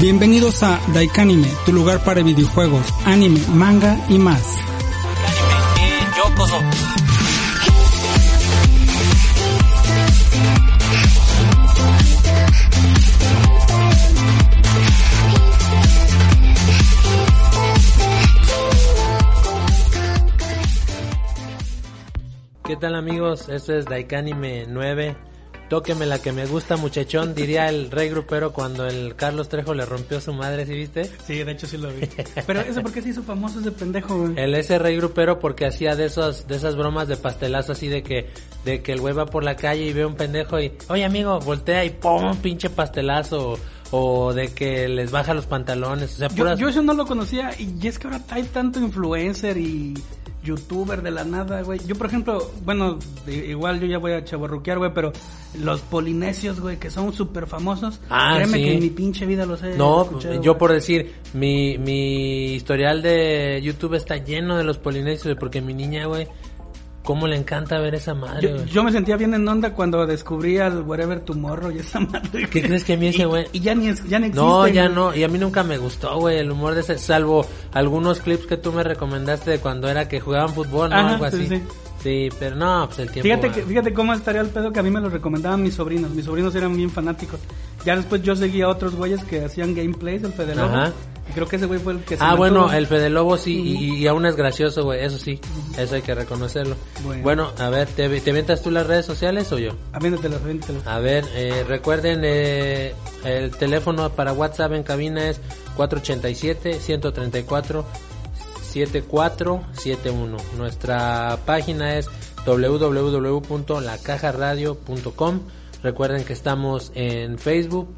Bienvenidos a Daikanime, tu lugar para videojuegos, anime, manga y más. ¿Qué tal amigos? Esto es Daikanime 9 Tóqueme la que me gusta, muchachón, diría el rey grupero cuando el Carlos Trejo le rompió su madre, ¿sí viste? Sí, de hecho sí lo vi. Pero eso porque se hizo famoso ese pendejo, güey. El ese rey grupero porque hacía de esos de esas bromas de pastelazo así de que de que el güey va por la calle y ve un pendejo y, "Oye, amigo, voltea y pum, pinche pastelazo." O de que les baja los pantalones, o sea, yo, yo eso no lo conocía y es que ahora hay tanto influencer y youtuber de la nada, güey. Yo, por ejemplo, bueno, igual yo ya voy a chaborruquear, güey, pero los polinesios, güey, que son súper famosos, ah, créeme que en mi pinche vida los he No, yo por decir, mi, mi historial de YouTube está lleno de los polinesios, porque mi niña, güey, cómo le encanta ver esa madre. Yo, me sentía bien en onda cuando descubrí al Wherever Tomorrow y esa madre. ¿Qué crees que a mí ese güey? Y, ya, ni, ya no existe. No, ya no. Y a mí nunca me gustó, güey, el humor de ese. Salvo algunos clips que tú me recomendaste de cuando era que jugaban fútbol, ¿no? Algo así. Sí, sí. pero no, pues el tiempo. Fíjate, que, fíjate cómo estaría el pedo que a mí me lo recomendaban mis sobrinos. Mis sobrinos eran bien fanáticos. Ya después yo seguía a otros güeyes que hacían gameplays, el Fede Ajá. Y creo que ese güey fue el que se Ah, bueno, el Fede Lobo sí, y, aún es gracioso, güey, eso sí, eso hay que reconocerlo. Bueno, a ver, ¿te, ¿te tú las redes sociales o yo? Aviéntatelo, aviéntatelo. A ver, eh, recuerden, eh, el teléfono para WhatsApp en cabina es 487-134-7471. Nuestra página es www.lacajaradio.com. Recuerden que estamos en Facebook,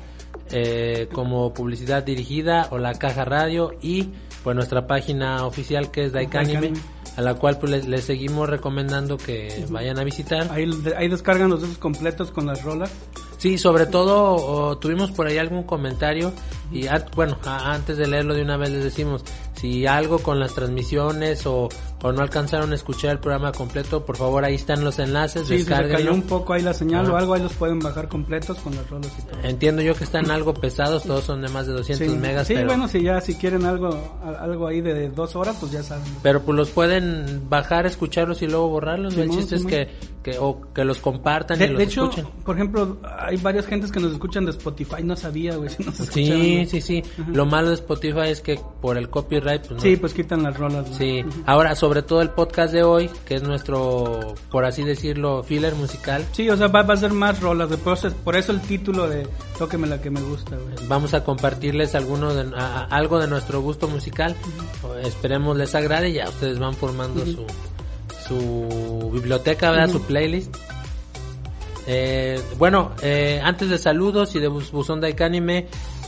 eh, como publicidad dirigida o la caja radio y pues nuestra página oficial que es Daikanime a la cual pues les, seguimos recomendando que vayan a visitar. Ahí, ahí descargan los discos completos con las rolas. Sí, sobre todo tuvimos por ahí algún comentario y bueno, antes de leerlo de una vez les decimos, si algo con las transmisiones o, o no alcanzaron a escuchar el programa completo, por favor ahí están los enlaces, sí, si se cayó un poco ahí la señal o algo, ahí los pueden bajar completos con las rolas y todo. Entiendo yo que están algo pesados, todos son de más de 200 megas. Sí, bueno, si ya si quieren algo algo ahí de dos horas, pues ya saben. Pero pues los pueden bajar, escucharlos y luego borrarlos. el chiste es que, que, o que los compartan de, y los de hecho, por ejemplo, hay varias gentes que nos escuchan de Spotify, no sabía, güey, si nos Sí, sí, sí. Lo malo de Spotify es que por el copyright, pues Sí, pues quitan las rolas. Sí. Ahora, sobre todo el podcast de hoy, que es nuestro, por así decirlo, filler musical. Sí, o sea, va, a ser más rolas. Después, por eso el título de Tóqueme la que me gusta, güey. Vamos a compartirles alguno de, algo de nuestro gusto musical. Esperemos les agrade y ya ustedes van formando su, su biblioteca, ¿verdad? Su playlist. Eh, bueno, eh, antes de saludos y de Buzón Anime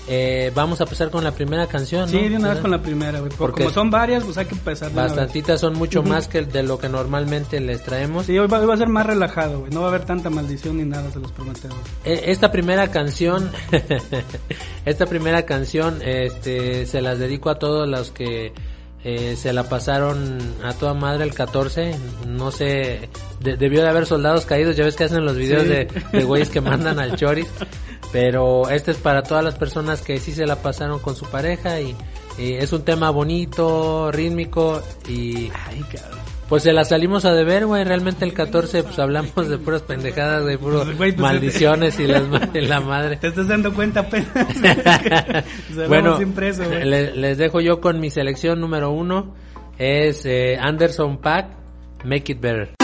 eh, vamos a empezar con la primera canción. Sí, de una vez con la primera, Porque como son varias, pues hay que empezar. bastantitas son mucho más que de lo que normalmente les traemos. Sí, hoy va, a ser más relajado, güey. No va a haber tanta maldición ni nada, se los prometemos. Eh, esta primera canción, esta primera canción, este, se las dedico a todos los que eh, se la pasaron a toda madre el 14. No sé, debió de haber soldados caídos. Ya ves que hacen los videos de, de güeyes que mandan al choris. Pero este es para todas las personas que sí se la pasaron con su pareja y, es un tema bonito, rítmico y... Pues se la salimos a deber, güey. Realmente el 14 pues hablamos de puras pendejadas, de puras pues, maldiciones y las, la madre. Te estás dando cuenta apenas. bueno, les dejo yo con mi selección número uno. Es eh, Anderson Pack, Make It Better.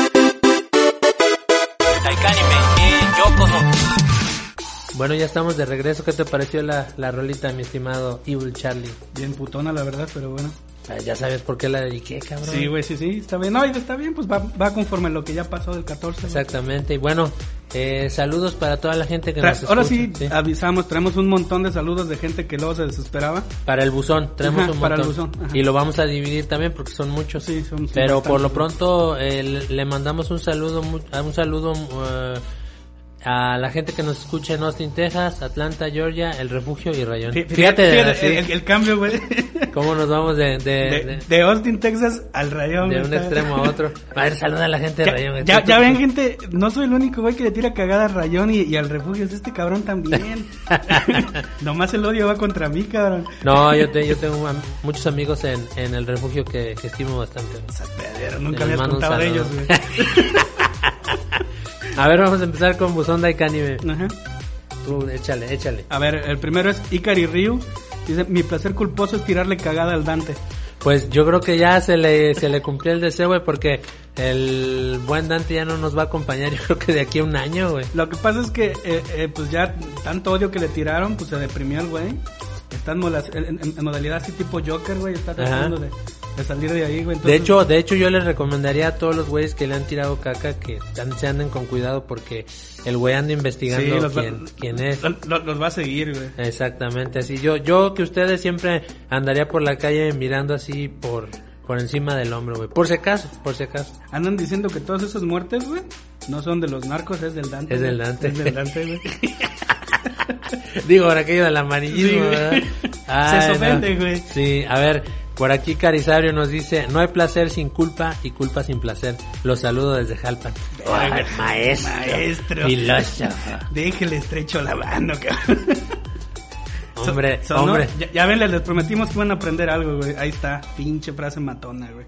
Bueno, ya estamos de regreso. ¿Qué te pareció la, la rolita, mi estimado Evil Charlie? Bien putona, la verdad, pero bueno. Ah, ya sabes por qué la dediqué, cabrón. Sí, güey, sí, sí, está bien. No, está bien, pues va, va conforme lo que ya pasó del 14. Exactamente. Y bueno, Eh, saludos para toda la gente que Tra- nos Ahora escucha, sí, avisamos, traemos un montón de saludos de gente que luego se desesperaba. Para el buzón, traemos Ajá, un para el montón. buzón. Y lo vamos a dividir también porque son muchos. Sí, son- Pero por lo pronto eh, le- mandamos un saludo, a un saludo eh, a la gente que nos escucha en Austin, Texas, Atlanta, Georgia, El Refugio y Rayón. Fí- Fíjate, fíjate así, el, el cambio, güey. cómo nos vamos de, de, De, de- de Austin, Texas al Rayón. de un extremo a otro. A ver, saluda a la gente de Ya, Rayón. ya, ya ven, gente, no soy el único güey que le tira cagada a Rayón y, y al refugio, es este cabrón también. Nomás el odio va contra mí, cabrón. No, yo, te- yo tengo muchos amigos en, en El Refugio que, que estimo bastante. Nunca Les habías contado de ellos, güey. A ver, vamos a empezar con Buzón Daikani. Ajá. Tú, échale, échale. A ver, el primero es Ikari Ryu. Dice, mi placer culposo es tirarle cagada al Dante. Pues yo creo que ya se le, se le cumplió el deseo, güey, porque el buen Dante ya no nos va a acompañar, yo creo que de aquí a un año, güey. Lo que pasa es que, eh, eh, pues ya tanto odio que le tiraron, pues se deprimió el güey. Está en, mola- en- en- en modalidad así tipo Joker, güey. Está tratando de, de salir de ahí, güey. De Entonces, hecho, de hecho yo les recomendaría a todos los güeyes que le han tirado caca que se anden con cuidado porque el güey anda investigando sí, los, va- quién, quién es. lo- lo- los va a seguir, güey. Exactamente, así yo, yo que ustedes siempre andaría por la calle mirando así por, por encima del hombro, güey. Por si acaso, por si acaso. Andan diciendo que todas esas muertes, güey, no son de los narcos, es del Dante. Es del. Dante. Es del Dante, güey. Digo, por aquello del amarillismo, Sí. ¿verdad? Se no. güey. Sí, a ver, por aquí Carisario nos dice, no hay placer sin culpa y culpa sin placer. Los saludo desde Jalpan. Ay, maestro. Maestro. Filósofo. Déjele estrecho la mano, cabrón. Hombre, Sonó- hombre. Ya, ya ven, les, les prometimos que iban a aprender algo, güey. Ahí está, pinche frase matona, güey.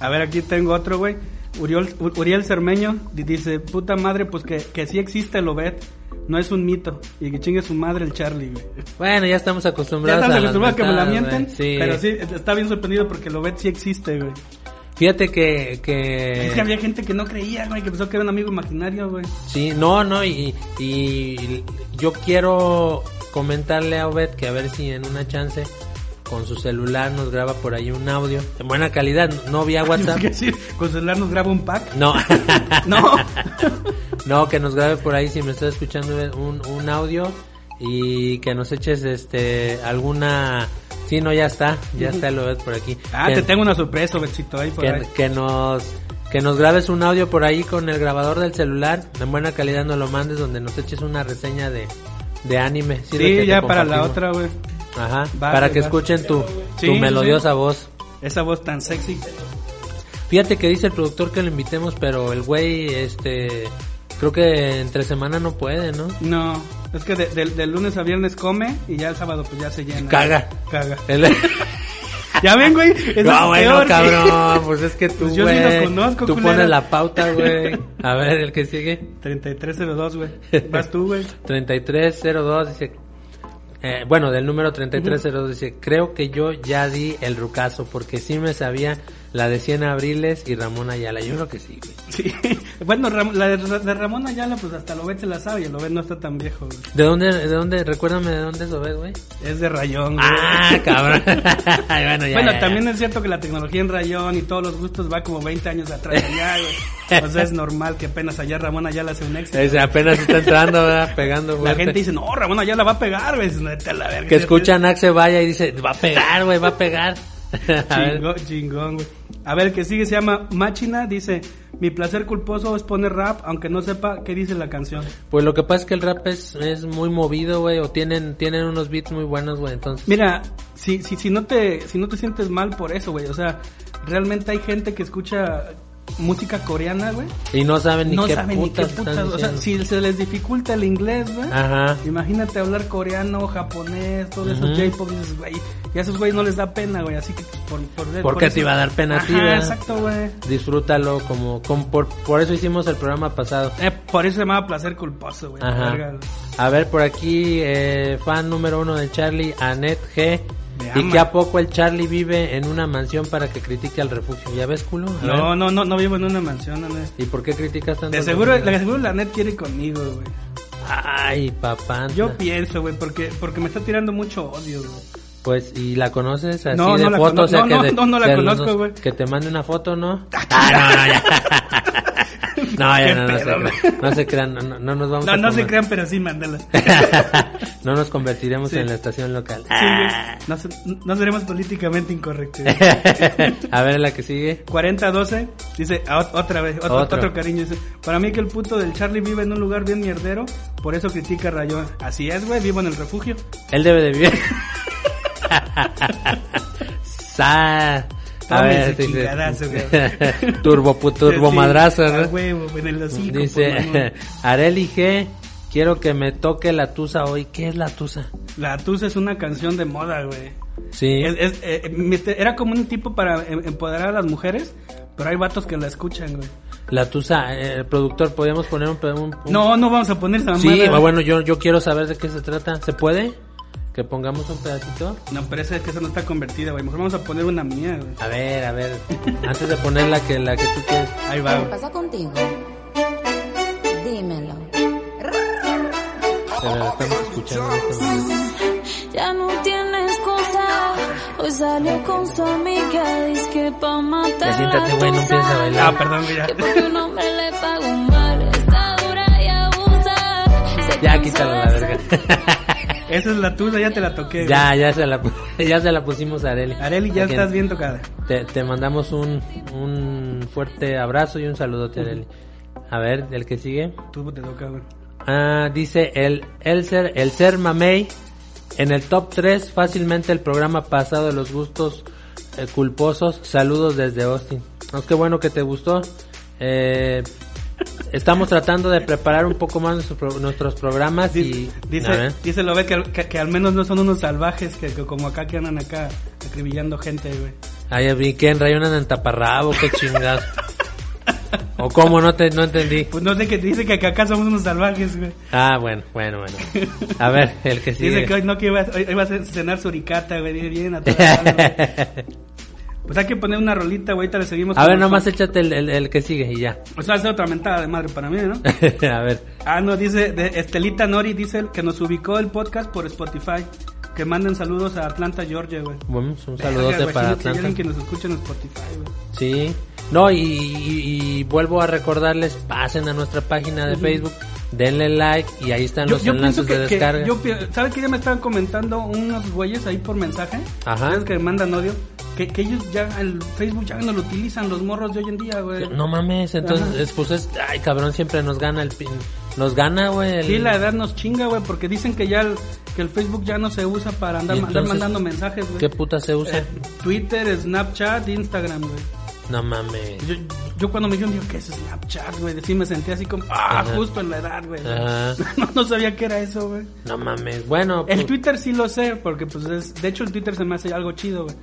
A ver, aquí tengo otro, güey. Uriol- U- Uriel Cermeño di- dice, puta madre, pues que, que sí existe el Obed. No es un mito. Y que chingue su madre el Charlie, güey. Bueno, ya estamos Ya acostumbrados estamos a las acostumbrados a que me la mienten. Sí. Pero sí, está bien sorprendido porque el Obed sí existe, güey. Fíjate que, que... Es que había gente que no creía, güey, que pensó que era un amigo imaginario, güey. Sí, no, no, y, y yo quiero comentarle a Obed que a ver si en una chance con su celular nos graba por ahí un audio en buena calidad, no vía WhatsApp. Que sí, con su celular nos graba un pack. No, No. no, que nos grabe por ahí si me estás escuchando un, un audio y que nos eches este alguna... Sí, no, ya está, ya está el Obed por aquí. Ah, Que- te tengo una sorpresa, Obedcito, ahí por que, ahí. que nos que nos grabes un audio por ahí con el grabador del celular en buena calidad nos lo mandes donde nos eches una reseña de, de anime Sí, ya para la otra, güey. Ajá para güey, que escuchen tu, Sí, tu melodiosa sí. voz Esa voz tan sexy. fíjate que dice el productor que lo invitemos pero el güey este creo que entre semana no puede no No, es que de, lunes a viernes come y ya el sábado pues ya se llena. Caga. Caga. El- Ya ven, güey. Eso es no, bueno, peor, cabrón, pues es que tú, Pues yo sí lo güey, conozco, tú pones la pauta, güey. A ver, el que sigue. 3302, güey. Vas tú, güey. 3302 dice eh, bueno del número 3302 dice creo que yo ya di el rucazo porque sí me sabía la de 100 abriles y Ramón Ayala yo creo que sí güey. Sí. Bueno, Ram- la de, de Ramón Ayala, pues hasta Lobet se la sabe y Lobet no está tan viejo, güey. de dónde de dónde recuérdame de dónde es Obed güey Es de rayón, güey. ah cabrón bueno ya, bueno, ya, también ya. es cierto que la tecnología en rayón y todos los gustos va como 20 años atrás allá, güey. O sea, es normal que apenas allá Ramón Ayala hace un éxito. Ese apenas está entrando ¿verdad? pegando La fuerte. gente dice, no, Ramón Ayala va a pegar, güey. Neta, la verga. que escuchan Axe vaya y dice va a pegar güey va a pegar A. Chingón, chingón, güey. A ver, el que sigue se llama Machina, dice, mi placer culposo es poner rap, aunque no sepa qué dice la canción. Pues lo que pasa es que el rap es, es muy movido, güey, o tienen, tienen unos beats muy buenos, güey, entonces... Mira, si, si, si no te, si no te sientes mal por eso, güey, o sea, realmente hay gente que escucha música coreana, güey. Y no saben ni No qué saben ni qué putas putas, o sea, si se les dificulta el inglés, güey. Ajá. Imagínate hablar coreano, japonés, todo eso. J-pop, dices, güey, y a esos güeyes no les da pena, güey, así que pues, por, por, ¿Por qué te iba a dar pena a ti, Ajá, verdad? exacto, güey. Disfrútalo como, como por, por eso hicimos el programa pasado. Eh, por eso se llamaba placer culposo, güey. Ajá. güey. A ver, por aquí, eh, fan número uno de Charlie, Anet G. Y que a poco el Charlie vive en una mansión para que critique al refugio. ¿Ya ves, culo? A No, ver. no, no, no vivo en una mansión, no. ¿Y por qué criticas tanto? De seguro, de seguro la net quiere conmigo, güey. Ay, papá. Yo pienso, güey, porque, porque me está tirando mucho odio, güey. Pues, ¿y la conoces así No, de no foto? o sea, no, que no, de- no, no la conozco, güey. Que te mande una foto, ¿no? Ah, no, no, ya. No, ya no, no, se crean, no se crean, no, no- no nos vamos No, a no se comer- crean, pero sí, mándala. no nos convertiremos Sí. en la estación local. Sí, no, se- no seremos políticamente incorrectos. a ver la que sigue. 40-12, dice ah, ot- otra vez, otro, Otro. otro cariño. Dice: Para mí que el puto del Charlie vive en un lugar bien mierdero, por eso critica a Rayón. Así es, güey, vivo en el refugio. Él debe de vivir. Sa- A ver, dice- turbo, turbo Sí, madrazo, ¿no? huevo, en el hocico, Dice. Areli G, quiero que me toque la tusa hoy. ¿Qué es la tusa? La Tusa es una canción de moda, güey. Sí. Es- es- eh, era como un tipo para em- empoderar a las mujeres, pero hay vatos que la escuchan, güey. La tusa, eh, el productor, ¿podríamos poner un... un- un- No, no vamos a poner esa Sí, güey. bueno, yo, yo quiero saber de qué se trata. ¿Se puede? ¿Que pongamos un pedacito? No, pero esa, que esa no está convertida, güey. Mejor vamos a poner una mía, güey. A ver, a ver. Antes de poner la que, la que tú quieres. Ahí va, ¿Qué pasa contigo? Dímelo. Se la estamos escuchando en este momento. Ya no tiene excusa. Hoy salió con su amiga. Dice que pa' matar. Ya siéntate, güey, no empieces a tusa. bailar. Ah, perdón, ya. Que porque un hombre le paga un mal. Está dura y abusa. Se Ya cansa quítala la verga. Esa es la tuya, ya te la toqué. ya, ya se la, ya se la pusimos a Areli. Areli, ya estás bien tocada. Te, te mandamos un, un fuerte abrazo y un saludote, Areli. A ver, el que sigue. Tú te toca, güey. Ah, dice el, el ser, el ser mamey. En el top 3, fácilmente el programa pasado de los gustos eh, culposos. Saludos desde Austin. No, qué bueno que te gustó. Eh, estamos tratando de preparar un poco más nuestro nuestros programas y... Dice, ver. dice, dice lo ve que, que, que al menos no son unos salvajes que, que como acá que andan acá acribillando gente, güey. Ay, vi que en rayonan en taparrabo, qué chingados. o cómo, no te, no entendí. Pues no sé qué dice que acá somos unos salvajes, güey. Ah, bueno, bueno, bueno. A ver, el que sigue. Dice que hoy no que iba, hoy, hoy va a cenar suricata, güey. Dice, Bien, a. Pues hay que poner una rolita, güey. Ahorita le seguimos. A ver, nomás fans. échate el, el, el que sigue y ya. O sea, hace otra mentada de madre para mí, ¿no? a ver. Ah, no, dice, de Estelita Nori dice que nos ubicó el podcast por Spotify. Que manden saludos a Atlanta, Georgia, güey. Bueno, un saludote para Atlanta. que nos escuche en Spotify, güey. Sí. No, y, y- y vuelvo a recordarles, pasen a nuestra página de Facebook, denle like y ahí están los enlaces de descarga. yo pi- ¿Sabes que ya me estaban comentando unos güeyes ahí por mensaje? Ajá. ¿Sabes que mandan odio? Que, que ellos ya, el Facebook ya no lo utilizan los morros de hoy en día, güey. No mames, entonces, Ajá. pues es, ay cabrón, siempre nos gana el pin, nos gana, güey. el- Sí, la edad nos chinga, güey, porque dicen que ya el, que el Facebook ya no se usa para andar, ¿Y andar mandando mensajes, güey. ¿Qué puta se usa? Eh, Twitter, Snapchat, Instagram, güey. No mames. Yo, yo cuando me dijeron, digo, ¿qué es Snapchat, güey? Sí me sentí así como, ah, Ajá. justo en la edad, güey. No, no sabía qué era eso, güey. No mames. Bueno, El pues, Twitter sí lo sé, porque pues es, de hecho el Twitter se me hace algo chido, güey.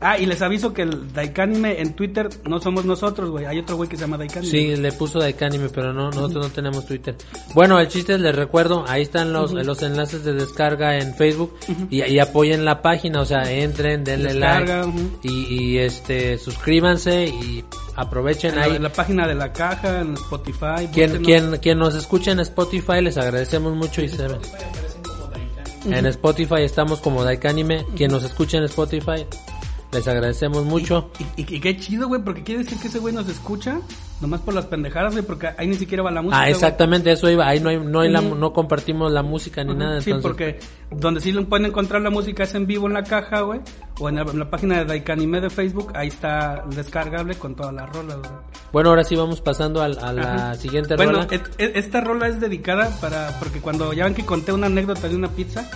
Ah, y les aviso que el Daikanime en Twitter no somos nosotros, güey. Hay otro güey que se llama Daikanime. Sí, le puso Daikanime, pero no, nosotros no tenemos Twitter. Bueno, el chiste les recuerdo, ahí están los, los enlaces de descarga en Facebook y, y apoyen la página, o sea, entren, denle Descarga, like ujú. y, y, este suscríbanse y aprovechen En la, ahí. en la página de la caja, en Spotify. Quien, quien, quien nos escuche en Spotify les agradecemos mucho y se en Spotify estamos como Daikanime. Quien nos escuche en Spotify les agradecemos mucho. Y, y- y qué chido, güey, porque quiere decir que ese güey nos escucha nomás por las pendejadas, güey, porque ahí ni siquiera va la música. Ah, güey. exactamente, eso iba. Ahí no hay, no hay la- no compartimos la música ni Ajá, nada. Sí, entonces, porque donde sí lo pueden encontrar la música es en vivo en la caja, güey, o en la, en la página de Daikanime de Facebook, ahí está descargable con todas las rolas, güey. Bueno, ahora sí vamos pasando al- a, la Ajá. siguiente bueno, rola. et- et- esta rola es dedicada para porque cuando ya ven que conté una anécdota de una pizza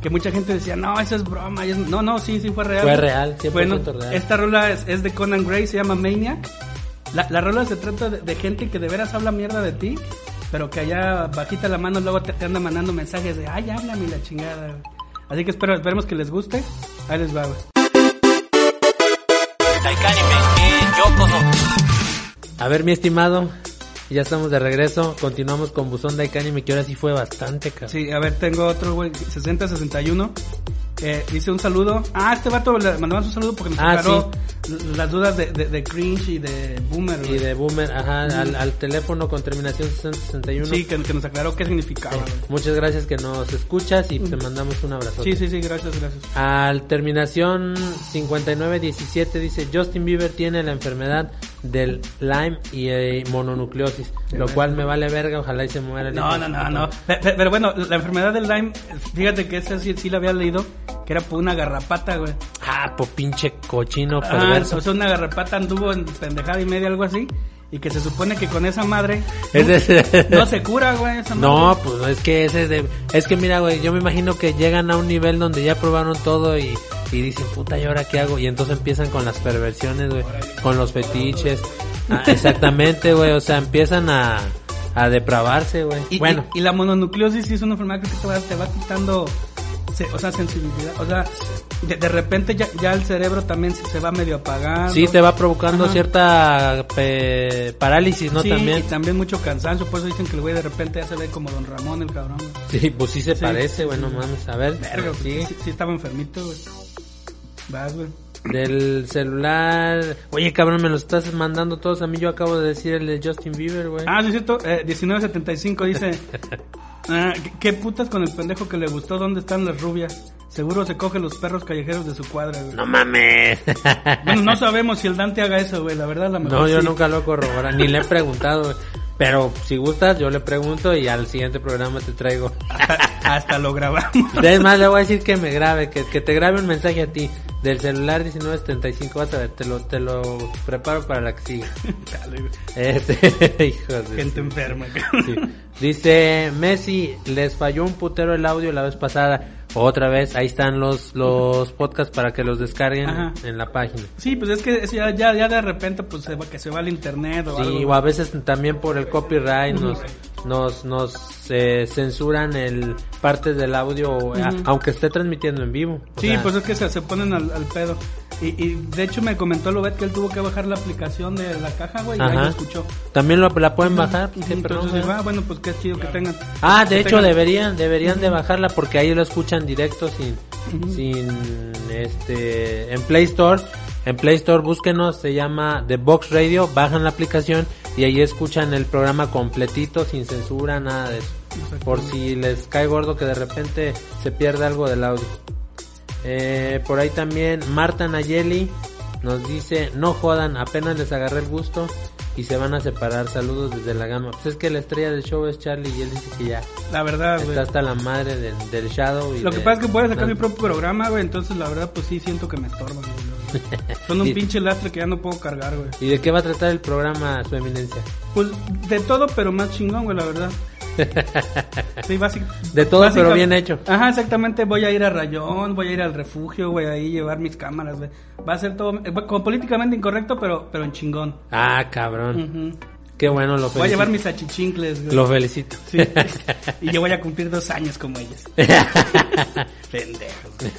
que mucha gente decía, "No, eso es broma." es- No, no, sí, sí fue real. Fue real, 100% Bueno, real. esta rola es, es de Conan Gray, se llama Maniac. La, la rola se trata de, de gente que de veras habla mierda de ti, pero que allá bajita la mano luego te, te anda mandando mensajes de, "Ay, háblame la chingada." güey". Así que espero, esperemos que les guste. Ahí les va. A ver, mi estimado, ya estamos de regreso. Continuamos con Buzón Daikanime, que ahora sí fue bastante, cabrón. Sí, a ver, tengo otro, güey, 6061. Eh, dice un saludo. Ah, este vato le mandamos un saludo porque nos Ah, aclaró las dudas de, de, de cringe y de boomer. Y güey. de Boomer, ajá, al, al teléfono con terminación 661. Sí, que, que nos aclaró qué significaba. güey. Muchas gracias que nos escuchas y te mandamos un abrazo. Sí, sí, sí, gracias, gracias. Al terminación 5917 dice Justin Bieber tiene la enfermedad del Lyme y eh, mononucleosis, lo cual me vale verga, ojalá y se muera. el No, no, no, no. Pe- pe- Pero, bueno, la enfermedad del Lyme, fíjate que esa sí, sí la había leído, que era por una garrapata, güey. Ah, po pinche cochino Ah, perverso. o sea, una garrapata anduvo en pendejada y media, algo así. Y que se supone que con esa madre Ese no se cura, güey. Esa No, pues es que ese es de... Es que mira, güey, yo me imagino que llegan a un nivel donde ya probaron todo y, y dicen, puta, ¿y ahora qué hago? Y entonces empiezan con las perversiones, güey, con los fetiches. Ah, exactamente, güey, o sea, empiezan a, a depravarse, güey. Y, bueno, y, y la mononucleosis sí es una enfermedad que te va, te va quitando, se- o sea, sensibilidad. O sea, de, de repente ya, ya el cerebro también se, se va medio apagando. sí te va provocando Ajá. cierta pe- parálisis, ¿no? Sí, También. y también mucho cansancio. Por eso dicen que el güey de repente ya se ve como Don Ramón, el cabrón. Sí, pues sí se Sí, parece, güey, sí, mames. A ver, Verga, sí, sí estaba enfermito, güey. Vas, güey. Del celular. Oye, cabrón, me lo estás mandando todos a mí. Yo acabo de decir el de Justin Bieber, güey. Ah, sí, es cierto. Eh, 1975 dice... ah, ¿qué- ¿Qué putas con el pendejo que le gustó? ¿Dónde están las rubias? Seguro se coge los perros callejeros de su cuadra, güey. No mames. Bueno, no sabemos si el Dante haga eso, güey. La verdad, la mejor No, yo sí. nunca lo he corroborado, ni le he preguntado. güey. Pero si gustas, yo le pregunto y al siguiente programa te traigo. Hasta, hasta lo grabamos. Además, le voy a decir que me grabe, que, que te grabe un mensaje a ti del celular 1975. Vas a ver, te lo, te lo preparo para la que sigue. Dale, güey. Este, hijos de Gente enferma. Sí. Dice Messi, les falló un putero el audio la vez pasada. Otra vez, ahí están los, los podcasts para que los descarguen Ajá. en la página. Sí, pues es que es ya, ya, ya de repente pues se va, que se va al internet o Sí, algo. o a veces también por el copyright nos nos nos eh, censuran el partes del audio a- aunque esté transmitiendo en vivo. Sí, sea, pues es que se, se ponen al, al pedo. Y, y de hecho me comentó Lobet que él tuvo que bajar la aplicación de la caja, güey, y ahí lo escuchó. también lo, la pueden bajar. ¿no? Entonces, ah, bueno, pues qué chido que tengan. Ah, de hecho tengan- deberían deberían de bajarla porque ahí lo escuchan directo sin sin este en Play Store. En Play Store búsquenos, se llama The Box Radio, bajan la aplicación y ahí escuchan el programa completito sin censura, nada de eso. Por si les cae gordo que de repente se pierde algo del audio. Eh, por ahí también Marta Nayeli nos dice, no jodan, apenas les agarré el gusto y se van a separar. Saludos desde la gama. Pues es que la estrella del show es Charlie y él dice que ya La verdad, está hasta la madre del, del Shadow. Y Lo que de- pasa es que puedo sacar no- mi propio programa, güey, entonces la verdad pues sí siento que me estorban. Son un Y- pinche lastre que ya no puedo cargar, güey. ¿Y de qué va a tratar el programa, su eminencia? Pues de todo, pero más chingón, güey, la verdad. Sí, De todo, pero bien hecho. Ajá, exactamente. Voy a ir a Rayón, voy a ir al refugio, güey, ahí llevar mis cámaras, güey. Va a ser todo eh, como políticamente incorrecto, pero, pero en chingón. Ah, cabrón. Qué bueno, lo Voy a felicito. llevar mis achichincles, güey. Lo felicito. Sí. y yo voy a cumplir dos años como ellos. Pendejos.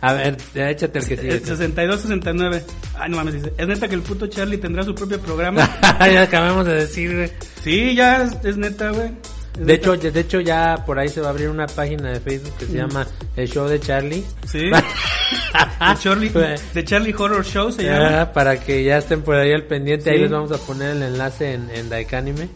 A ver, échate el que sigue. Eh, 62, 69. Ay, no mames, dice. Es neta que el puto Charlie tendrá su propio programa. ya acabamos de decir, güey. sí, ya es, es neta, güey. De hecho, de hecho ya por ahí se va a abrir una página de Facebook que se llama El Show de Charlie. Sí. De Charlie, de Charlie Horror Show se llama. Ah, para que ya estén por ahí al pendiente, ahí Sí. les vamos a poner el enlace en, en Daikanime.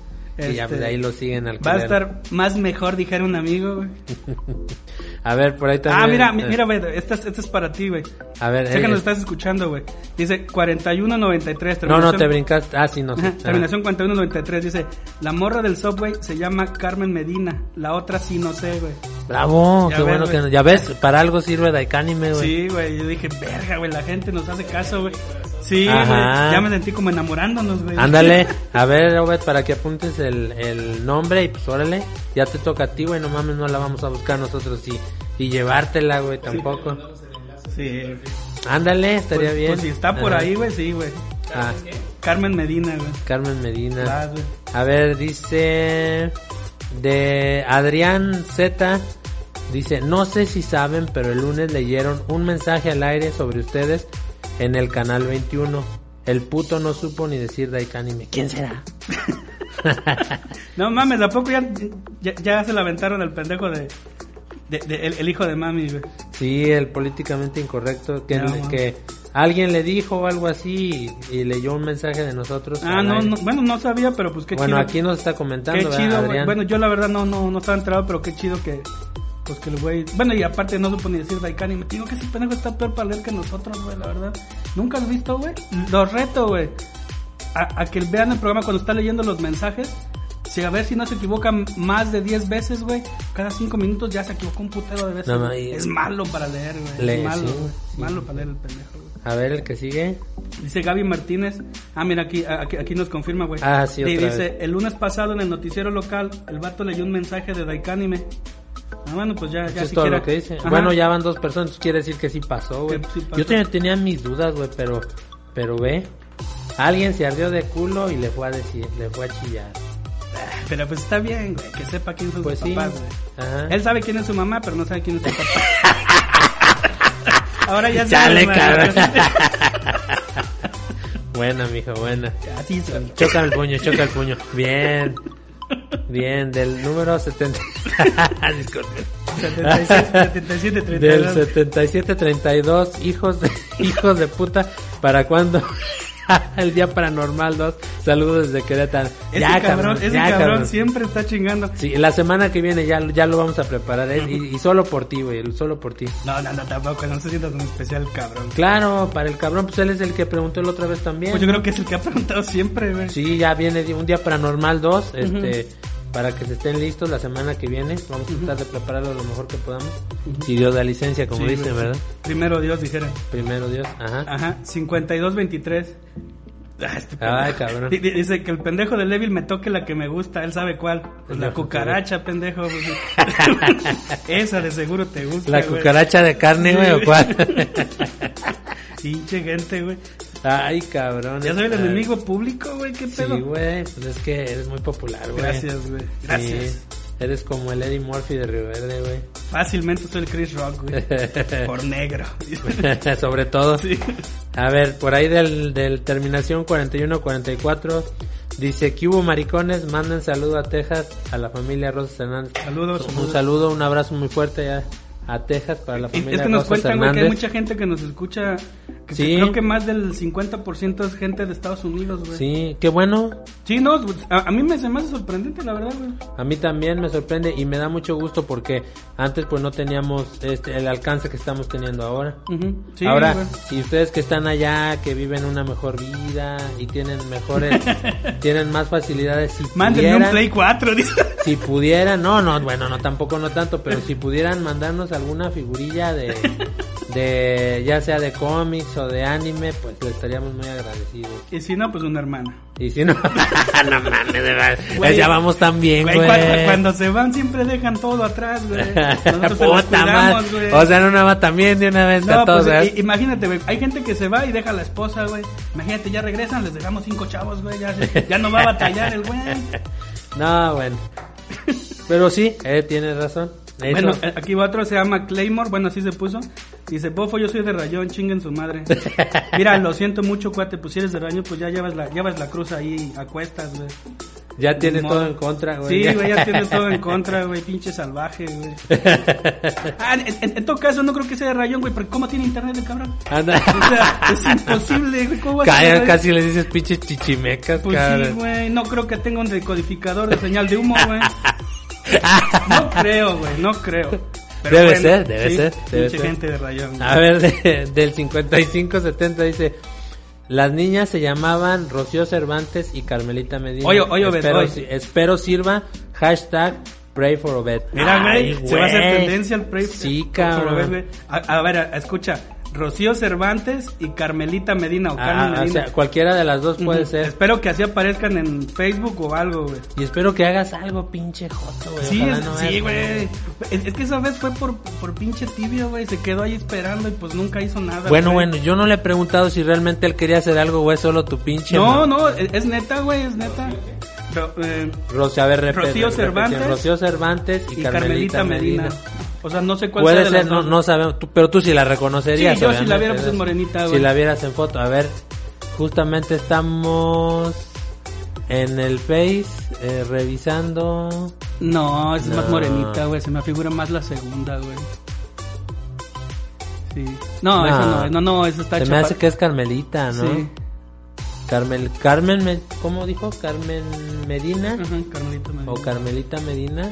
Y ya Este, de ahí lo siguen al Va a estar más mejor, dijera un amigo, güey. A ver, por ahí también. Ah, mira, mi- eh, mira, güey, esta, es- esta es para ti, güey. A ver, Sé eh, que nos eh, estás escuchando, güey. Dice 4193. No, no, te brincaste. Ah, sí, no. sí. Terminación 4193. Dice, la morra del Subway se llama Carmen Medina. La otra sí no sé, güey. Bravo, Ya qué ves, bueno güey. que Ya ves, para algo sirve Daikanime, güey. Sí, güey. Yo dije, verga, güey, la gente nos hace caso, güey. Sí, güey. Ya me sentí como enamorándonos, güey. Ándale, a ver, Robert, para que apuntes el, el nombre y pues órale, ya te toca a ti, güey, no mames, no la vamos a buscar nosotros y, y llevártela, güey, tampoco. Sí. Ándale, estaría Pues- bien. Pues si está por Ajá. ahí, güey, sí, güey. Ah, Carmen Medina, güey. Carmen Medina. A ver, dice de Adrián Z. Dice, no sé si saben, pero el lunes leyeron un mensaje al aire sobre ustedes en el canal 21. El puto no supo ni decir Daikanime. ¿Quién será? No mames, ¿a poco ya, ya, ya se la aventaron al pendejo de, de, de- el, el hijo de mami, güey? Sí, el políticamente incorrecto, que, No, man. que alguien le dijo o algo así y, y leyó un mensaje de nosotros. Ah, no, no, bueno, no sabía, pero pues qué bueno, chido. aquí nos está Qué comentando, ¿verdad, chido. Adrián? Bueno, yo la verdad no, no, no estaba enterado, pero qué chido que, pues que el güey. Bueno, y aparte no supo ni decir Daikani. Me digo que ese pendejo está peor para leer que nosotros, güey, la verdad. Nunca has visto, güey. Los reto, güey. A, a que vean el programa cuando está leyendo los mensajes. Si a ver si no se equivoca más de 10 veces, güey. Cada 5 minutos ya se equivocó un putero de veces. No, no, es malo para leer, güey. Lee, Es malo, sí, güey. sí. Malo para leer el pendejo, güey. A ver, el que sigue. Dice Gaby Martínez. Ah, mira, aquí, aquí, aquí nos confirma, güey. Ah, sí, Y otra dice, vez. el lunes pasado en el noticiero local, el vato leyó un mensaje de Daikanime. Ah, bueno, pues ya, ya es todo lo que dice. Ajá. Bueno, ya van dos personas, quiere decir que sí pasó, güey. Sí. Yo tenía, tenía mis dudas, güey, pero, pero ve. Alguien se ardió de culo y le fue a decir, le fue a chillar. Pero pues está bien, güey, que sepa quién son Pues sus sí. papás, güey. Ajá. Él sabe quién es su mamá, pero no sabe quién es su papá. Ahora ya Chale, cabrón. buena, mijo, buena. Así son. Choca el puño, choca el puño. Bien. Bien, del número 70. Disculpe. 77, 77, Del 32. 7732, hijos de, hijos de puta, ¿para cuándo? El día paranormal 2. Saludos desde Querétaro. Ese cabrón, ese ya, cabrón, siempre está chingando. Sí, la semana que viene ya, ya lo vamos a preparar. ¿eh? Y, y solo por ti, güey, solo por ti. No, no, no, tampoco, no se sienta tan especial, cabrón. Claro, para el cabrón, pues él es el que preguntó la otra vez también. Pues yo creo que es el que ha preguntado siempre, güey. Sí, ya viene un día paranormal 2, este, para que se estén listos la semana que viene. Vamos a tratar de prepararlo lo mejor que podamos. Si Dios da licencia, como Sí, dicen, güey. ¿verdad? Primero Dios, dijera. Primero Dios, ajá. Ajá, 52-23. Ah, este Ay, cabrón. Di- di- Dice que el pendejo de Levil me toque la que me gusta, él sabe cuál. Pues la La cucaracha, pendejo. pues. Esa de seguro te gusta. La güey. cucaracha de carne, güey, o cuál? Pinche gente, güey. Ay, cabrón. Ya soy el enemigo público, güey, qué pedo. Sí, güey, pues es que eres muy popular, güey. Gracias, güey. Gracias. Sí, eres como el Eddie Murphy de Río Verde, güey. Fácilmente soy el Chris Rock, güey. Por negro. Sobre todo. Sí. A ver, por ahí del, del terminación 41-44 dice que hubo maricones, manden saludo a Texas, a la familia Rosas Hernández. Saludos, Un saludos. saludo, un abrazo muy fuerte a, a Texas para la Y familia es que nos cuentan, güey, que hay mucha gente que nos escucha. Que Sí. Creo que más del 50% es gente de Estados Unidos, güey. Sí, qué bueno. Sí, no, a, a mí me se me hace sorprendente, la verdad, güey. A mí también me sorprende y me da mucho gusto porque antes pues no teníamos este el alcance que estamos teniendo ahora. Ujú. Sí, ahora, güey. si ustedes que están allá, que viven una mejor vida y tienen mejores, tienen más facilidades, si Mándenme un Play 4, dice. si pudieran, no, no, bueno, no, tampoco no tanto, pero si pudieran mandarnos alguna figurilla de, de, ya sea de cómics o de anime, pues le estaríamos muy agradecidos. Y si no, pues una hermana. Y si no, no mames, de verdad, Güey, ya vamos tan bien, Güey, güey. cuando, cuando se van siempre dejan todo atrás, güey. Nosotros Puta cuidamos, güey. O sea, no nada más también de una vez No, todos, pues, imagínate, güey, hay gente que se va y deja a la esposa, güey. Imagínate, ya regresan, les dejamos cinco chavos, güey. Ya, ya no va a batallar el güey. No, bueno. Pero sí, eh, tienes razón. De Bueno, hecho, eh, aquí va otro, se llama Claymore, bueno, así se puso. Dice, Bofo, yo soy de rayón, chinguen su madre. Mira, lo siento mucho, cuate, pues si eres de rayón, pues ya llevas la, llevas la cruz ahí a cuestas, güey. ya tienes todo en contra, güey. Sí, güey, ya tienes todo en contra, güey, pinche salvaje, güey. Ah, en, en- en todo caso, no creo que sea de rayón, güey, porque ¿cómo tiene internet el cabrón? Anda. O sea, es imposible, güey, ¿cómo Calla, casi le dices pinches chichimecas, Pues cabrón. sí, güey, no creo que tenga un decodificador de señal de humo, güey. No creo, güey, no creo. Pero Debe bueno, ser, debe sí, ser, debe ser. gente de rayón. güey. A ver, de- del 5570 dice... Las niñas se llamaban Rocío Cervantes y Carmelita Medina. Oye, oye, Obed, espero, oye. espero sirva hashtag pray for Obed. Mira, güey, se va a hacer tendencia el pre. Sí, güey. A, a ver, escucha. Rocío Cervantes y Carmelita Medina o Carmen Ah, o Medina. sea, cualquiera de las dos puede ser. Espero que así aparezcan en Facebook o algo, güey. Y espero que hagas algo, pinche joto, güey. Sí, Ojalá es- no sí, güey. Es, es que esa vez fue por, por pinche tibio, güey. Se quedó ahí esperando y pues nunca hizo nada. Bueno, güey. bueno, yo no le he preguntado si realmente él quería hacer algo, güey, solo tu pinche. No, no, es, es neta, güey, es neta. Ro- eh, Rocío, a ver, repite, Rocío repite. Cervantes Rocío Cervantes y, y Carmelita, Carmelita Medina. Medina. O sea, no sé cuál Puede sea ser, no, no sabemos, tú- pero tú sí la reconocerías. Sí, yo si la viera, pues, es morenita, Si güey. la vieras en foto, a ver, justamente estamos en el Face eh, revisando. No, es más No. morenita, güey. Se me figura más la segunda, güey. Sí. No, No. esa no, no, no, esa está Se me chapa- hace que es Carmelita, ¿no? Sí. Carmel, Carmen, Me- ¿cómo dijo? Carmen Medina Ajá, Carmelita Medina. o Carmelita Medina.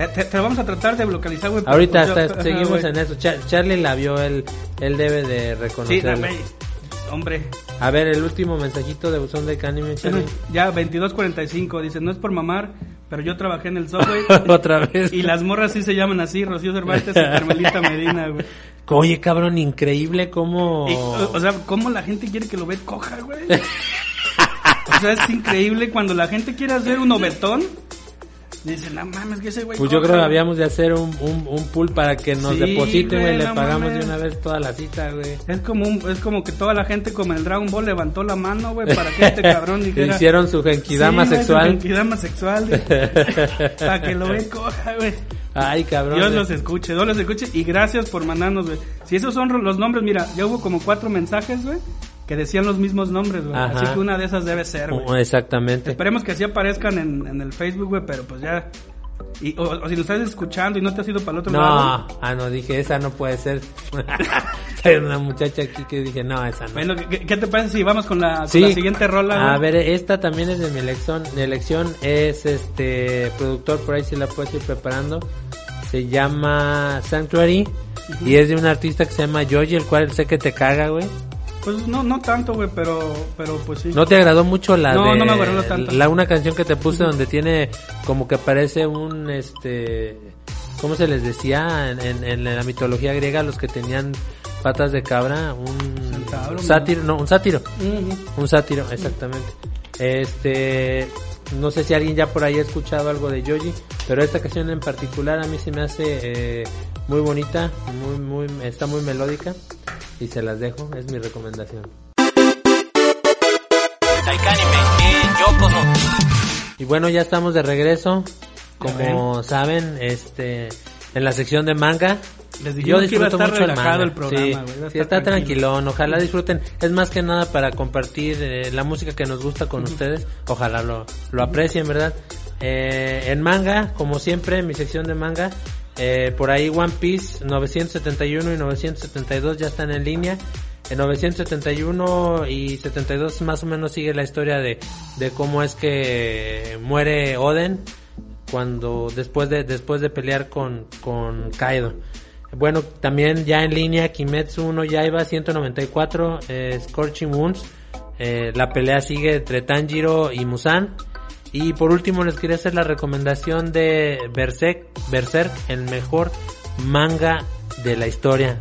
Te, te- te vamos a tratar de localizar, güey. Ahorita pues yo- seguimos en eso. Char- Charlie la vio, él, él debe de Sí, reconocerlo. güey. Hombre. A ver, el último mensajito de buzón de Canime, Charlie. Ya, 22.45. Dice, no es por mamar, pero yo trabajé en el subway. Otra vez. y las morras sí se llaman así, Rocío Cervantes y Carmelita Medina, güey. Oye, cabrón, increíble cómo... Y, o, o sea, ¿cómo la gente quiere que lo ve coja, güey? O sea, es increíble cuando la gente quiere hacer un obetón. Dicen, no mames, que ese güey. Pues yo coja". creo que habíamos de hacer un, un, un pool para que nos Sí, depositen, güey, le no pagamos mames. de una vez toda la cita, güey. Es como, un- es como que toda la gente, como en el Dragon Ball, levantó la mano, güey, para que este cabrón dijera. Hicieron su genkidama Sí, güey, su sexual. genkidama sexual. para que lo ve coja, güey. Ay, cabrón. Dios los escuche, Dios los escuche y gracias por mandarnos, güey. Si esos son los nombres, mira, ya hubo como cuatro mensajes, güey, que decían los mismos nombres, güey. Así que una de esas debe ser, Oh, güey. Exactamente. Esperemos que así aparezcan en, en el Facebook, güey, pero pues ya. Y, o, o si nos estás escuchando y no te has ido para el otro No, lado. ah, no, dije, esa no puede ser. Hay una muchacha aquí que dije, no, esa no. Bueno, ¿qué, qué te parece si vamos con la, con Sí. la siguiente rola? A ver, esta también es de mi elección. Mi elección es este productor, por ahí si la puedes ir preparando. Se llama Sanctuary y es de un artista que se llama Yoji, el cual sé que te caga, güey. Pues no, no tanto, güey, pero, pero pues sí. ¿No te agradó mucho la No, de no me agradó tanto. la una canción que te puse donde tiene como que parece un este ¿cómo se les decía en, en- en la mitología griega los que tenían patas de cabra? Un Centauro, sátiro, no, un sátiro. Un sátiro, exactamente. Este, no sé si alguien ya por ahí ha escuchado algo de Yoji, pero esta canción en particular a mí se me hace eh, muy bonita, muy, muy, está muy melódica y se las dejo, es mi recomendación. Y bueno, ya estamos de regreso, como saben, este, en la sección de manga. Les dijimos que iba a estar mucho el relajado manga. el programa, Sí, está tranquilo. tranquilón. Ojalá disfruten. Es más que nada para compartir eh, la música que nos gusta con ustedes. Ojalá lo, lo aprecien, ¿verdad? Eh, en manga, como siempre, en mi sección de manga, eh, por ahí One Piece 971 y 972 ya están en línea. En 971 y 72 más o menos sigue la historia de, de cómo es que muere Oden cuando después de después de pelear con con Kaido. Bueno, también ya en línea Kimetsu no Yaiba 194 eh, Scorching Wounds. Eh, la pelea sigue entre Tanjiro y Musan. Y por último les quería hacer la recomendación de Berserk, Berserk, el mejor manga de la historia.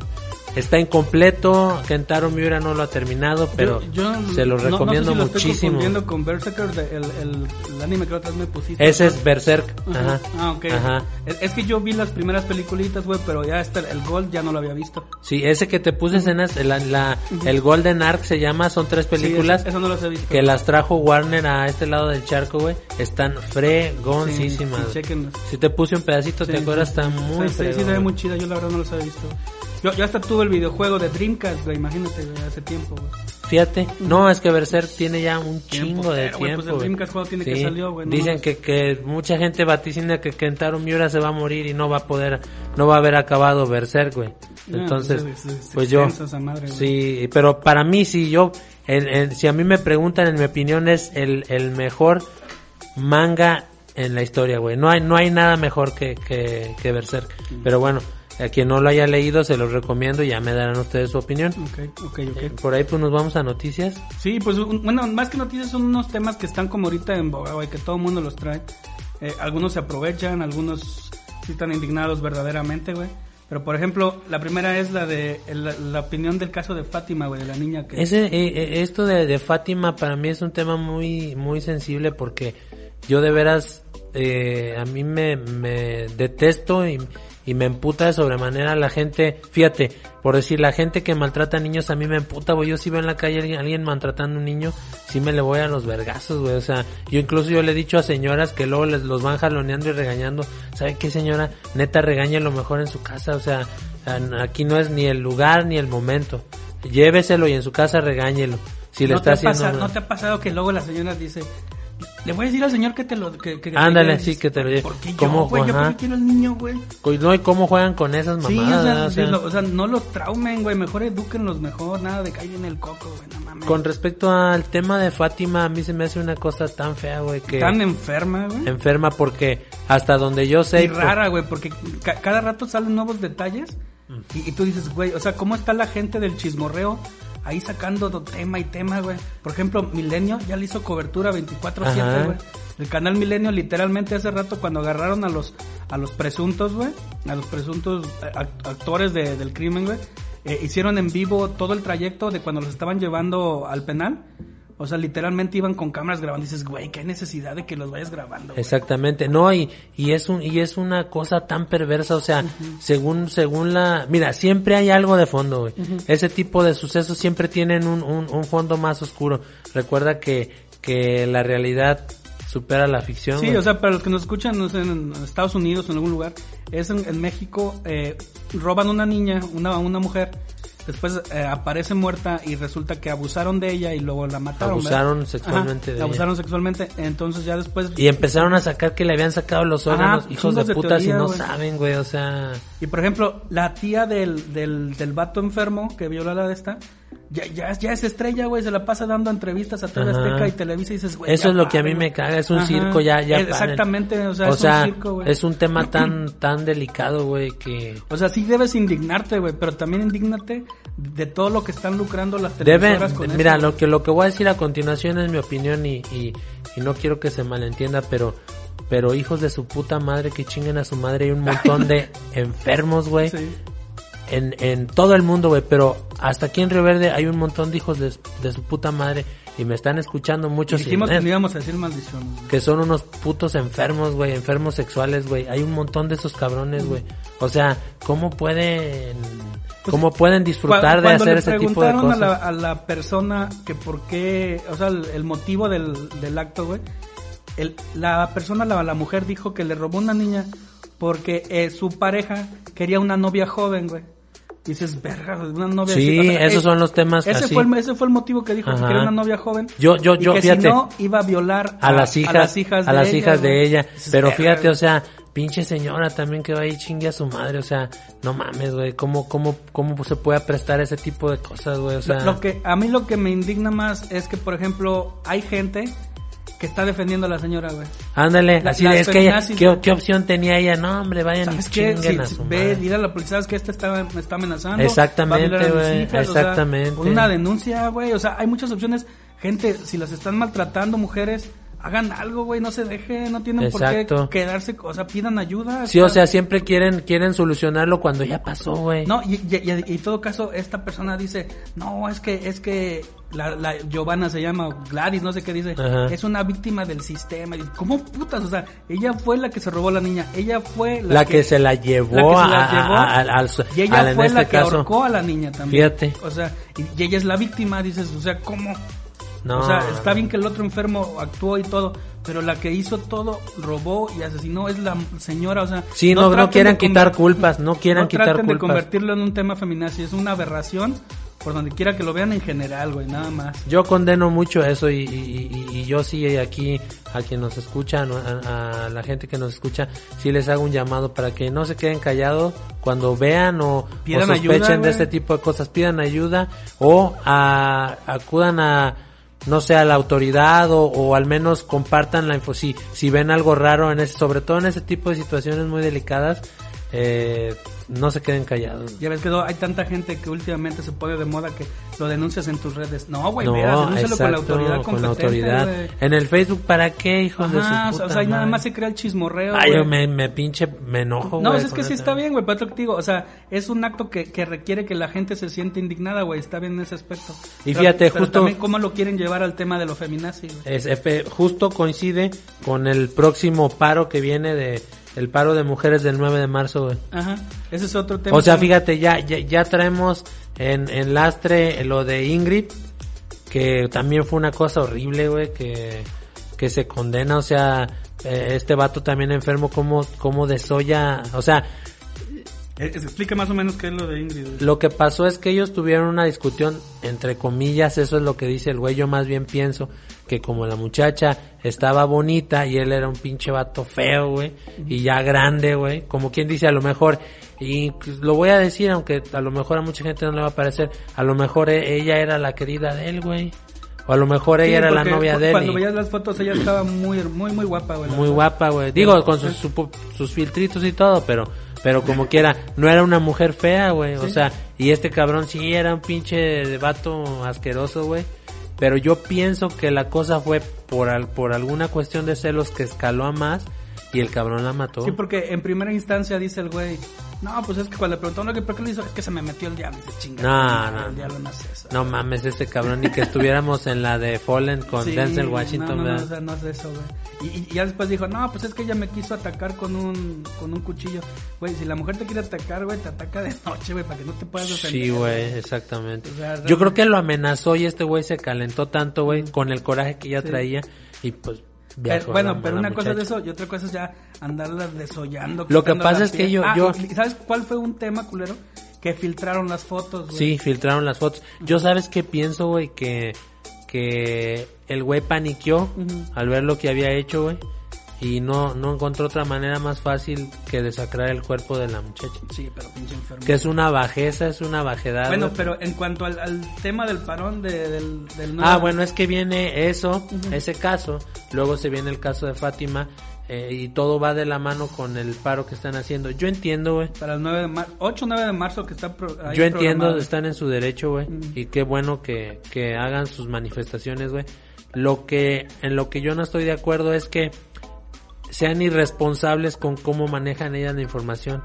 Está incompleto, Kentaro Miura no lo ha terminado, pero Yo- yo se lo no- no sé recomiendo si lo estoy muchísimo. con Berserker, de- el, el, el anime que otra vez me pusiste. Ese es Berserk. Ajá. Ajá. Ah, ok. Ajá. Es, es que yo vi las primeras peliculitas, güey, pero ya hasta el Gold ya no lo había visto. Sí, ese que te puse escenas, la, la- el Golden Arc se llama, son tres películas Sí, eso, eso no los he visto. que las trajo Warner a este lado del charco, güey. Están fregoncísimas. Sí, si te puse un pedacito, ¿te acuerdas? Está muy sí, sí, se ve muy chida, yo la verdad no los había visto. Yo, yo hasta tuve el videojuego de Dreamcast, güey, imagínate, güey, hace tiempo, güey. Fíjate, no, es que Berserk tiene ya un chingo de güey, tiempo. pues el. Dreamcast juego tiene que salió, güey, no Dicen que, que mucha gente vaticina que Kentaro Miura se va a morir y no va a poder, no va a haber acabado Berserk, güey. Ah, Entonces, pues, es- es pues yo, madre, sí, pero para mí sí, yo, el- el- si a mí me preguntan, en mi opinión es el, el mejor manga en la historia, güey. No hay, no hay nada mejor que, que, que Berserk. Pero bueno, a quien no lo haya leído se los recomiendo y ya me darán ustedes su opinión. Ok, ok, ok. Por ahí pues nos vamos a noticias. Sí, pues un- bueno, más que noticias son unos temas que están como ahorita en boga, güey, que todo el mundo los trae. Eh, algunos se aprovechan, algunos sí están indignados verdaderamente, güey. Pero por ejemplo, la primera es la de el- la, opinión del caso de Fátima, güey, de la niña que... Ese, eh, eh, esto de, de Fátima para mí es un tema muy, muy sensible porque yo de veras, eh, a mí me, me detesto y, y me emputa de sobremanera la gente, fíjate, por decir, la gente que maltrata a niños a mí me emputa, güey, yo si veo en la calle a alguien, alguien maltratando a un niño, sí me le voy a los vergazos, güey, o sea, yo incluso yo le he dicho a señoras que luego les los van jaloneando y regañando, ¿sabe qué señora? Neta regañe lo mejor en su casa, o sea, aquí no es ni el lugar ni el momento, lléveselo y en su casa regáñelo, si le ¿No, está ha haciendo. ¿No te ha pasado que luego la señora dice, Le voy a decir al señor que te lo... Que, que Ándale, sí, que te lo lleve. ¿Por qué ¿Cómo, yo, güey? Yo ajá? por qué quiero al niño, güey. Co- No, y cómo juegan con esas Sí, o mamadas, sea, ¿verdad? O sí, sea, lo- o sea, no los traumen, güey. Mejor edúquenlos mejor. Nada de caer en el coco, güey. No mames. Con respecto al tema de Fátima, a mí se me hace una cosa tan fea, güey, que Tan enferma, güey. enferma porque hasta donde yo sé... y rara, güey, porque ca- cada rato salen nuevos detalles y, y tú dices, güey, o sea, ¿cómo está la gente del chismorreo ahí sacando do- tema y tema, güey? Por ejemplo, Milenio ya le hizo cobertura 24/7, Ajá. güey. El canal Milenio literalmente hace rato cuando agarraron a los a los presuntos, güey, a los presuntos eh, act- actores de- del crimen, güey, eh, hicieron en vivo todo el trayecto de cuando los estaban llevando al penal. O sea, literalmente iban con cámaras grabando. Y dices, güey, qué necesidad de que los vayas grabando. güey?" Exactamente, no, y, y es un, y es una cosa tan perversa, o sea, según, según la, mira, siempre hay algo de fondo, güey. Ese tipo de sucesos siempre tienen un, un, un fondo más oscuro. Recuerda que, que la realidad supera la ficción. Sí, güey. o sea, para los que nos escuchan no sé, en Estados Unidos o en algún lugar, es en, en México, eh, roban una niña, una, una mujer, después eh, aparece muerta y resulta que abusaron de ella y luego la mataron. Abusaron ¿verdad? sexualmente de la ella. Abusaron sexualmente, entonces ya después... Y empezaron a sacar que le habían sacado los órganos, Ajá, hijos de de puta, si no güey. saben, güey, o sea... Y por ejemplo, la tía del, del, del vato enfermo que viola a la de esta, ya, ya, ya es estrella, güey, se la pasa dando entrevistas a TV Ajá. Azteca y Televisa y dices, güey... Eso es lo que a mí me caga, es un Ajá. circo, ya, ya. Exactamente, o sea, es un circo, güey. es un tema tan, tan delicado, güey, que... O sea, sí debes indignarte, güey, pero también indígnate de todo lo que están lucrando las Deben, televisoras con mira, eso. lo que lo que voy a decir a continuación es mi opinión y, y, y no quiero que se malentienda, pero pero hijos de su puta madre que chinguen a su madre hay un montón de enfermos, güey, Sí. En, en todo el mundo, güey, pero hasta aquí en Río Verde hay un montón de hijos de, de su puta madre y me están escuchando muchos dijimos que íbamos a decir maldiciones. güey. que son unos putos enfermos, güey, enfermos sexuales, güey. Hay un montón de esos cabrones, güey. O sea, ¿cómo pueden cómo pueden disfrutar de Pues, hacer ese tipo de cosas? A, la, a la persona que por qué, o sea, el, el motivo del, del acto, güey, el- la persona, la, la mujer dijo que le robó una niña porque eh, su pareja quería una novia joven, güey. Dices, verga, una novia Sí, así, o sea, esos son los temas Ese así. fue, el, ese fue el motivo que dijo, que quería una novia joven. Yo- yo- y yo, que fíjate. si no, iba a violar a las hijas, a las hijas a las ella, hijas de ella. Pero verga, fíjate, o sea, pinche señora también que va ahí chingue a su madre, o sea, no mames, güey, ¿cómo, cómo, cómo se puede prestar ese tipo de cosas, güey? O sea, Lo, lo que a mí lo que me indigna más es que, por ejemplo, hay gente que está defendiendo a la señora, güey. ándale, la- así de, es que ella, ¿qué, qué opción tenía ella? No, hombre, vayan y ¿Sabes qué? chinguen Si- a su ve, madre. dile a la policía, ¿sabes que Este está, me está amenazando. Exactamente, güey, hijas", o sea, exactamente. una denuncia, güey. O sea, hay muchas opciones. Gente, si las están maltratando, mujeres, hagan algo, güey. No se dejen, no tienen Exacto. por qué quedarse, o sea, pidan ayuda. Sí, o sea, siempre quieren quieren solucionarlo cuando ya pasó, güey. No, y, y- y- y en todo caso, esta persona dice, no, es que, es que la, la Giovanna se llama, Gladys, no sé qué dice, Ajá. es una víctima del sistema. ¿Cómo putas? O sea, ella fue la que se robó a la niña, ella fue la, la que, se la llevó, la que se la a- llevó, a- al- y ella al- en fue este la que caso. ahorcó a la niña también. Fíjate. O sea, y ella es la víctima, dices, o sea, ¿cómo? No, o sea, no, está no. bien que el otro enfermo actuó y todo, pero la que hizo todo, robó y asesinó es la señora, o sea... Sí, no, no, traten quieran quitar culpas, no quieran quitar traten de convertirlo en un tema feminazi, es una aberración por donde quiera que lo vean en general, güey, nada más. Yo condeno mucho eso y, y- y- y yo sí aquí a quien nos escucha, ¿no? a, a la gente que nos escucha, sí les hago un llamado para que no se queden callados cuando vean o, sospechen ayuda, de este tipo de cosas, pidan ayuda o a- acudan a no sé, a la autoridad o, o al menos compartan la info. Si, si ven algo raro en ese, sobre todo en ese tipo de situaciones muy delicadas, eh, no se queden callados. Ya ves que no, hay tanta gente que últimamente se pone de moda que lo denuncias en tus redes. No, güey, No, vea, denúncialo con la autoridad con la autoridad. En el Facebook, ¿para qué, hijos de su Ajá, o puta sea, ahí nada madre? más se crea el chismorreo, Ay, yo me, me pinche, me enojo, No, güey, es que sí está bien, güey, te digo, o sea, es un acto que, que requiere que la gente se siente indignada, güey, está bien en ese aspecto. Y Pero- fíjate, pero justo- también cómo lo quieren llevar al tema de lo feminazi, güey. Es, justo coincide con el próximo paro que viene de el paro de mujeres del 9 de marzo, güey. Ajá, ese es otro tema. O sea, fíjate, ya, ya, ya traemos en, en lastre lo de Ingrid, que también fue una cosa horrible, güey, que, que se condena, o sea, eh, este vato también enfermo, como, como desolla, o sea, explica más o menos qué es lo de Ingrid. Lo que pasó es que ellos tuvieron una discusión, entre comillas, eso es lo que dice el güey, yo más bien pienso que como la muchacha estaba bonita y él era un pinche vato feo, güey, y ya grande, güey, como quien dice a lo mejor, y pues, lo voy a decir, aunque a lo mejor a mucha gente no le va a parecer, a lo mejor e- ella era la querida de él, güey, o a lo mejor ella Sí, era la novia de él. Cuando y- veías las fotos, ella estaba muy, muy, muy guapa, güey. muy guapa, güey. Digo, con sus, su- sus filtritos y todo, pero pero como quiera, no era una mujer fea, güey. O sea, y este cabrón sí era un pinche vato asqueroso, güey. Pero yo pienso que la cosa fue por, al- por alguna cuestión de celos que escaló a más y el cabrón la mató. Sí, porque en primera instancia dice el güey, no, pues es que cuando le preguntaron "Oye, por qué lo hizo, es que se me metió el diablo. Y dice, chinga, No, no, el no. diablo no hace eso. No mames, ese cabrón, ni que estuviéramos en la de Fallen con Sí, Denzel no, Washington, no, no, ¿verdad? o sea, no es eso, güey. Y, y- ya después dijo, no, pues es que ella me quiso atacar con un, con un cuchillo. Güey, si la mujer te quiere atacar, güey, te ataca de noche, güey, para que no te puedas defender. Sí, güey, exactamente. O sea, Yo creo que lo amenazó y este güey se calentó tanto, güey, con el coraje que ya Sí. traía y pues Pero- bueno, pero una cosa es eso y otra cosa es ya andarla desollando. Lo que pasa es que yo- Ah, yo- ¿Sabes cuál fue un tema, culero? Que filtraron las fotos, güey. Sí, filtraron las fotos. Yo sabes qué pienso, güey, que, que el güey paniqueó al ver lo que había hecho, güey. Y no, no encontró otra manera más fácil que desacrar el cuerpo de la muchacha. Sí, pero pinche enfermo. Que es una bajeza, es una bajedad. Bueno, pero en cuanto al, al tema del parón de- del, del nuevo- Ah, bueno, es que viene eso, ese caso, luego se viene el caso de Fátima, eh, y todo va de la mano con el paro que están haciendo. Yo entiendo, güey. Para el 9 de marzo, 8 9 de marzo que está pro- ahí Yo entiendo, están en su derecho, güey. Y qué bueno que, que hagan sus manifestaciones, güey. Lo que, en lo que yo no estoy de acuerdo es que sean irresponsables con cómo manejan ellas la información.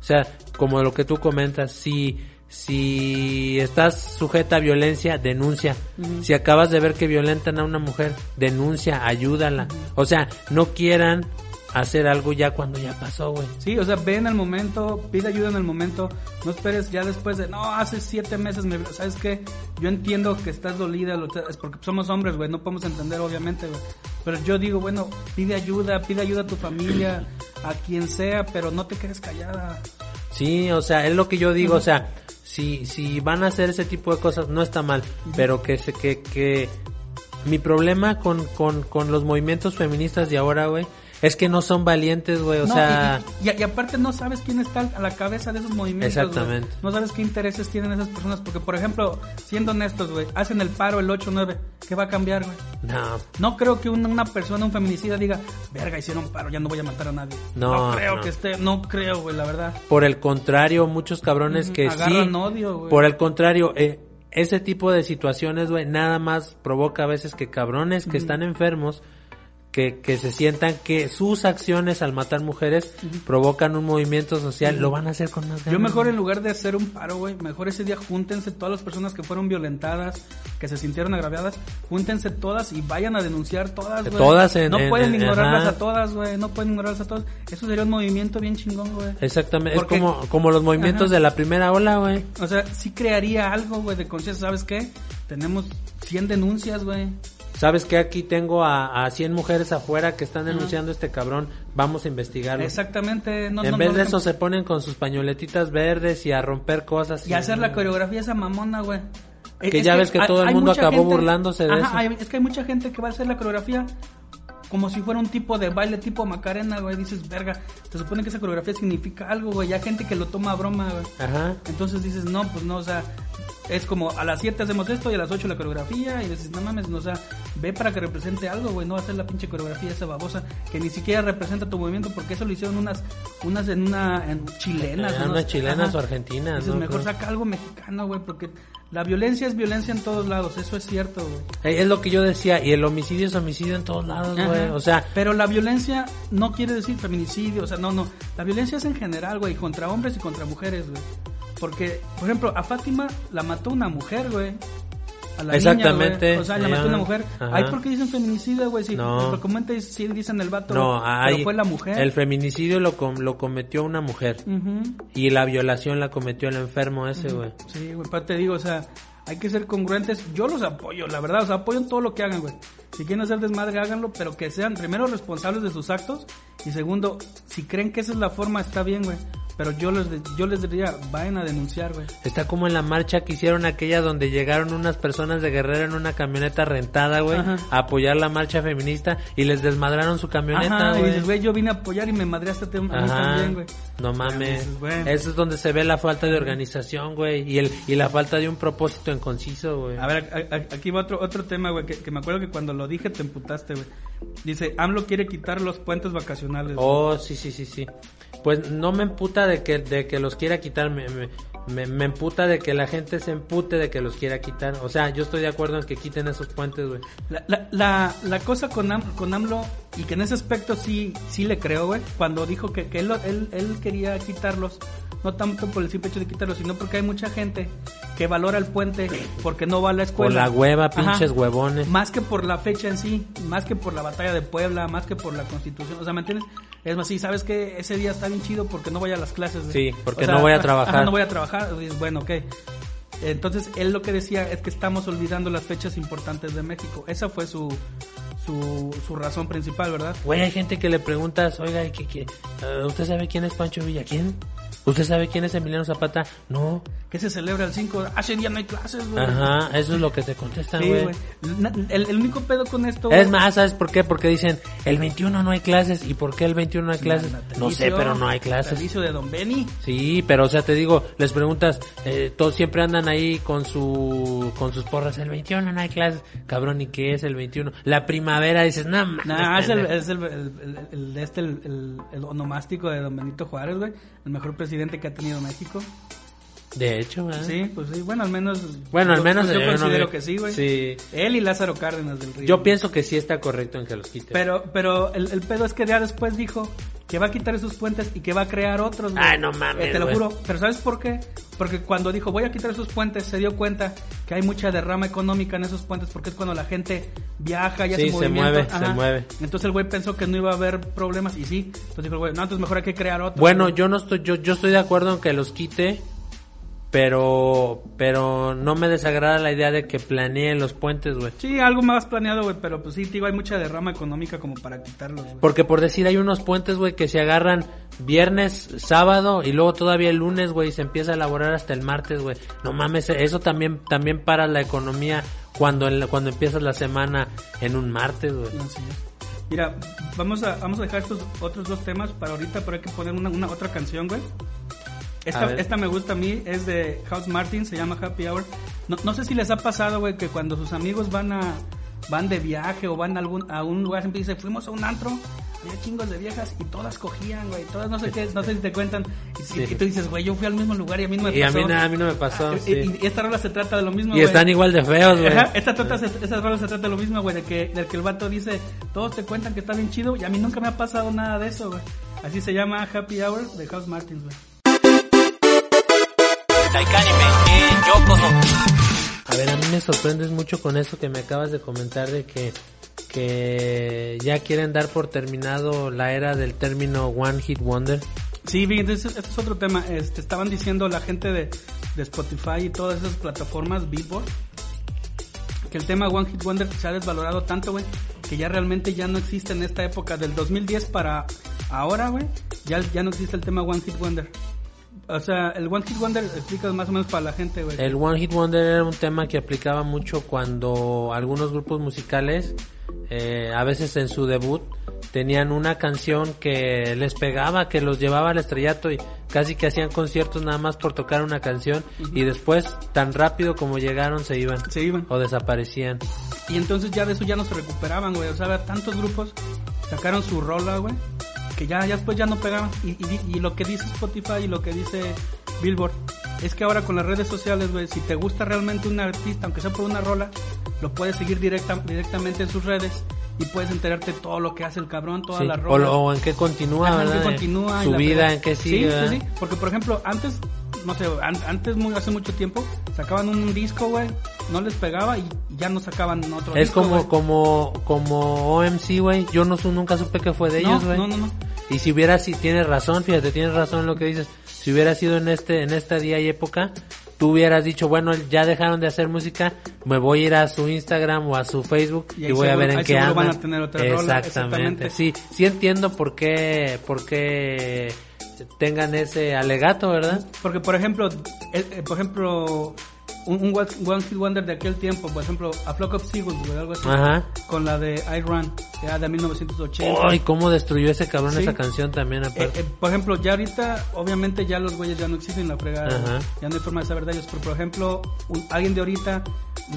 O sea, como lo que tú comentas, si, si estás sujeta a violencia, denuncia. Si acabas de ver que violentan a una mujer, denuncia, ayúdala. O sea, no quieran hacer algo ya cuando ya pasó, güey. Sí, o sea, ve en el momento, pide ayuda en el momento, no esperes ya después de, no, hace siete meses, me, ¿sabes qué? Yo entiendo que estás dolida, lo- es porque somos hombres, güey, no podemos entender, obviamente, güey. Pero yo digo, bueno, pide ayuda, pide ayuda a tu familia, a quien sea, pero no te quedes callada. Sí, o sea, es lo que yo digo, o sea, si, si van a hacer ese tipo de cosas, no está mal, pero que se, que, que, mi problema con, con, con los movimientos feministas de ahora, güey, es que no son valientes, güey, o No, sea, y, y- y aparte no sabes quién está a la cabeza de esos movimientos. Exactamente. No sabes qué intereses tienen esas personas, porque por ejemplo, siendo honestos, güey, hacen el paro el 8-9, ¿qué va a cambiar, güey? no, No creo que una, una persona, un feminicida diga, verga, hicieron paro, ya no voy a matar a nadie. No, creo no. que esté, no creo, güey, la verdad. por el contrario, muchos cabrones Ujú, que agarran sí, odio, güey. por el contrario, eh, ese tipo de situaciones, güey, nada más provoca a veces que cabrones que están enfermos, que, que se sientan que sus acciones al matar mujeres provocan un movimiento social, lo van a hacer con más ganas. Yo mejor en lugar de hacer un paro, güey, mejor ese día júntense todas las personas que fueron violentadas, que se sintieron agraviadas, júntense todas y vayan a denunciar todas, güey. Todas en- No en- pueden en- ignorarlas ajá. a todas, güey, no pueden ignorarlas a todas. Eso sería un movimiento bien chingón, güey. Exactamente, Porque- es como, como los movimientos Ajá. de la primera ola, güey. O sea, sí crearía algo, güey, de conciencia, ¿sabes qué? Tenemos 100 denuncias, güey. ¿Sabes que Aquí tengo a, a 100 mujeres afuera que están denunciando a este cabrón, vamos a investigarlo. Exactamente. No, en no, vez no, de eso se ponen con sus pañoletitas verdes y a romper cosas. Y hacer la coreografía esa mamona, güey. Que ya ves que todo el mundo acabó burlándose de Ajá, eso. hay- es que hay mucha gente que va a hacer la coreografía como si fuera un tipo de baile tipo Macarena, güey. Dices, verga, se supone que esa coreografía significa algo, güey. Ya hay gente que lo toma a broma, güey. Ajá. Entonces dices, no, pues no, o sea, es como a las 7 hacemos esto y a las 8 la coreografía y dices, no mames, no, o sea, ve para que represente algo, güey, no hacer la pinche coreografía esa babosa que ni siquiera representa tu movimiento porque eso lo hicieron unas unas en una en chilenas, no unas chilenas ajá. o argentinas, Dices, ¿no? mejor saca algo mexicano, güey, porque la violencia es violencia en todos lados, eso es cierto, güey. Eh, Es lo que yo decía, y el homicidio es homicidio en todos lados, güey. O sea, pero la violencia no quiere decir feminicidio, o sea, no, no. La violencia es en general, güey, contra hombres y contra mujeres, güey. Porque, por ejemplo, a Fátima la mató una mujer, güey. A la Exactamente, Niña. O sea, la mató una mujer. Ajá. Ahí porque dicen feminicidio, güey. Si No. lo sí dicen el vato. no, pero fue la mujer. el feminicidio lo, com- lo cometió una mujer. Ujú. Y la violación la cometió el enfermo ese, güey. Sí, güey, pero te digo, o sea, hay que ser congruentes. Yo los apoyo, la verdad, o sea, apoyo en todo lo que hagan, güey. Si quieren hacer desmadre, háganlo, pero que sean primero responsables de sus actos y segundo, si creen que esa es la forma, está bien, güey. Pero yo les, yo les diría, vayan a denunciar, güey. Está como en la marcha que hicieron aquella donde llegaron unas personas de Guerrero en una camioneta rentada, güey, Ajá. a apoyar la marcha feminista y les desmadraron su camioneta, Ajá, y güey. dices, güey, yo vine a apoyar y me madreaste Ajá. también, güey. No mames. dices, bueno. Eso es donde se ve la falta de organización, güey, y el y la falta de un propósito en conciso, güey. A ver, a- a- aquí va otro otro tema, güey, que, que me acuerdo que cuando lo dije te emputaste, güey. Dice, AMLO quiere quitar los puentes vacacionales. Oh, sí, sí, sí, sí. Pues no me emputa de que, de que los quiera quitar, me, me, me, me emputa de que la gente se empute de que los quiera quitar. O sea, yo estoy de acuerdo en que quiten esos puentes, güey. La, la, la, la cosa con, Am- con AMLO, y que en ese aspecto sí, sí le creo, güey, cuando dijo que, que él, lo- él, él quería quitarlos, no tanto por el simple hecho de quitarlos, sino porque hay mucha gente que valora el puente porque no va a la Por escuela. la hueva, Ajá. pinches huevones. Más que por la fecha en sí, más que por la batalla de Puebla, más que por la constitución, o sea, ¿me entiendes? Es más, sí, ¿sabes que Ese día está bien chido porque no voy a las clases. Sí, porque no voy a trabajar. ajá, no voy a trabajar, bueno, ok. Entonces, él lo que decía es que estamos olvidando las fechas importantes de México. Esa fue su, su, su razón principal, ¿verdad? Güey, hay gente que le preguntas, oiga, ¿qué, qué? Eh, ¿usted sabe quién es Pancho Villa? ¿Quién? ¿Usted sabe quién es Emiliano Zapata? No. Que se celebra el 5, hace día no hay clases, güey. Ajá, eso es lo que te contestan, Sí, güey. Na- El, el único pedo con esto... Es más, ¿sabes por qué? Porque dicen, el 21 no hay clases. ¿Y por qué el 21 no hay clases? No sé, pero no hay clases. natalicio de Don Benny. Sí, pero o sea, te digo, les preguntas, eh, todos siempre andan ahí con su con sus porras, el 21 no hay clases, cabrón, ¿y qué es el 21? La primavera, dices, no, mames, Nah, es el, pendejo". es el, el, el- este, el, el- el onomástico de Don Benito Juárez, güey. El mejor presidente que ha tenido México. De hecho, ¿verdad? Sí, pues sí. Bueno, al menos... Bueno, al yo- menos Yo, eh, no considero me- que sí, güey. Sí. Él y Lázaro Cárdenas del Río. Yo pienso que sí está correcto en que los quiten. Pero, pero el, el pedo es que ya después dijo que va a quitar esos puentes y que va a crear otros, güey. Ay, no mames, Eh, te lo juro. Pero ¿sabes por qué? Porque cuando dijo voy a quitar esos puentes, se dio cuenta que hay mucha derrama económica en esos puentes porque es cuando la gente viaja y hace Sí, se movimiento. mueve, se mueve. Entonces el güey pensó que no iba a haber problemas y sí. Entonces dijo el güey, no, entonces mejor hay que crear otros. bueno, yo no estoy yo yo estoy de acuerdo en que los quite, pero pero no me desagrada la idea de que planeen los puentes, güey. Sí, algo más planeado, güey, pero pues sí, digo, hay mucha derrama económica como para quitarlos, güey. Porque por decir, hay unos puentes, güey, que se agarran viernes, sábado y luego todavía el lunes, güey, y se empieza a elaborar hasta el martes, güey. No mames, eso también también para la economía cuando el- cuando empiezas la semana en un martes, güey. Así es. Mira, vamos a, vamos a dejar estos otros dos temas para ahorita, pero hay que poner una, una otra canción, güey. A Esta, esta me gusta a mí, es de House Martin, se llama Happy Hour. No, no sé si les ha pasado, güey, que cuando sus amigos van a van de viaje o van a algún a un lugar, siempre dicen, fuimos a un antro, había chingos de viejas y todas cogían, güey, todas no sé qué, no sé si te cuentan. Y, Sí. y tú dices, güey, yo fui al mismo lugar y a mí no me Y a pasó. mí nada, a mí no me pasó, Ah, sí. y, y esta rola se trata de lo mismo, Y güey. están igual de feos, güey. Ajá, esta trata, esa rola se trata de lo mismo, güey, de que, del que el vato dice, todos te cuentan que está bien chido y a mí nunca me ha pasado nada de eso, güey. Así se llama Happy Hour de House Martins, güey. A ver, a mí me sorprendes mucho con eso que me acabas de comentar de que que ya quieren dar por terminado la era del término One Hit Wonder. Sí, bien, entonces este es otro tema. Este, estaban diciendo la gente de, de Spotify y todas esas plataformas, Billboard, que el tema One Hit Wonder se ha desvalorado tanto, güey, que ya realmente ya no existe en esta época, del 2010 para ahora, güey, ya, ya no existe el tema One Hit Wonder. O sea, el One Hit Wonder explica más o menos para la gente, güey. El One Hit Wonder era un tema que aplicaba mucho cuando algunos grupos musicales, eh, a veces en su debut, tenían una canción que les pegaba, que los llevaba al estrellato y casi que hacían conciertos nada más por tocar una canción y después tan rápido como llegaron se iban Se iban. o desaparecían. Y entonces ya de eso ya no se recuperaban, güey. O sea, tantos grupos sacaron su rola, güey, que ya, ya después ya no pegaban. Y, y, y lo que dice Spotify y lo que dice Billboard es que ahora con las redes sociales, güey, si te gusta realmente un artista, aunque sea por una rola, lo puedes seguir directa, directamente en sus redes y puedes enterarte todo lo que hace el cabrón, todas Sí, O, rolas. lo- o en qué continúa, Ajá, en qué ¿verdad? continúa y Su la vida, en qué sigue, sí, ¿verdad? sí, porque por ejemplo, antes, no sé, an- antes muy, hace mucho tiempo, sacaban un disco, güey, no les pegaba y ya no sacaban otro Es disco, como, güey. como, como OMC, güey. Yo no, su- nunca supe que fue de No, ellos, güey. no, no, no. Y si hubiera, si tienes razón, fíjate, tienes razón en lo que dices. Si hubiera sido en este, en este día y época, tú hubieras dicho, bueno, ya dejaron de hacer música, me voy a ir a su Instagram o a su Facebook Y voy a ver en qué andan. van a tener otra rola, exactamente. exactamente. Sí, sí entiendo por qué, por qué tengan ese alegato, ¿verdad? Porque, por ejemplo, eh, eh, por ejemplo, un, un One Hit Wonder de aquel tiempo, por ejemplo, A Flock of Seagulls, güey, algo así, Ajá. con la de I Run, ya de 1980. Ay, cómo destruyó ese cabrón Sí. esa canción también Eh, aparte. eh, por ejemplo, ya ahorita, obviamente ya los güeyes ya no existen la fregada, Ajá. ya no hay forma de saber de ellos, pero por ejemplo, un- alguien de ahorita,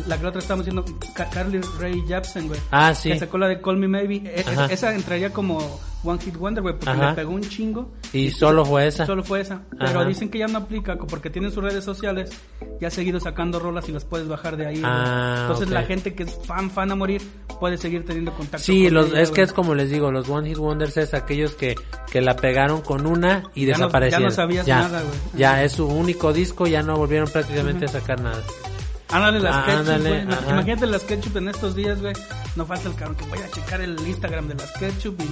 la que la otra estamos diciendo, Ca- Carly Ray Jepsen, güey, ah, sí. que sacó la de Call Me Maybe, e- es- esa entraría como One Hit Wonder, güey, porque Ajá. le pegó un chingo. Y solo fue esa. Solo fue esa. Pero Ajá. dicen que ya no aplica porque tienen sus redes sociales. Ya ha seguido sacando rolas y las puedes bajar de ahí. Ah, Entonces ok. la gente que es fan, fan a morir, puede seguir teniendo contacto Sí, con los, es que es como les digo, los One Hit Wonders es aquellos que, que la pegaron con una y Ya no- desaparecieron. ya no sabías ya, nada, güey. Ya es su único disco, ya no volvieron prácticamente a sacar nada. Ándale las Ah, ketchup, ándale. Imagínate las ketchup en estos días, güey. No falta el cabrón que voy a checar el Instagram de las ketchup y...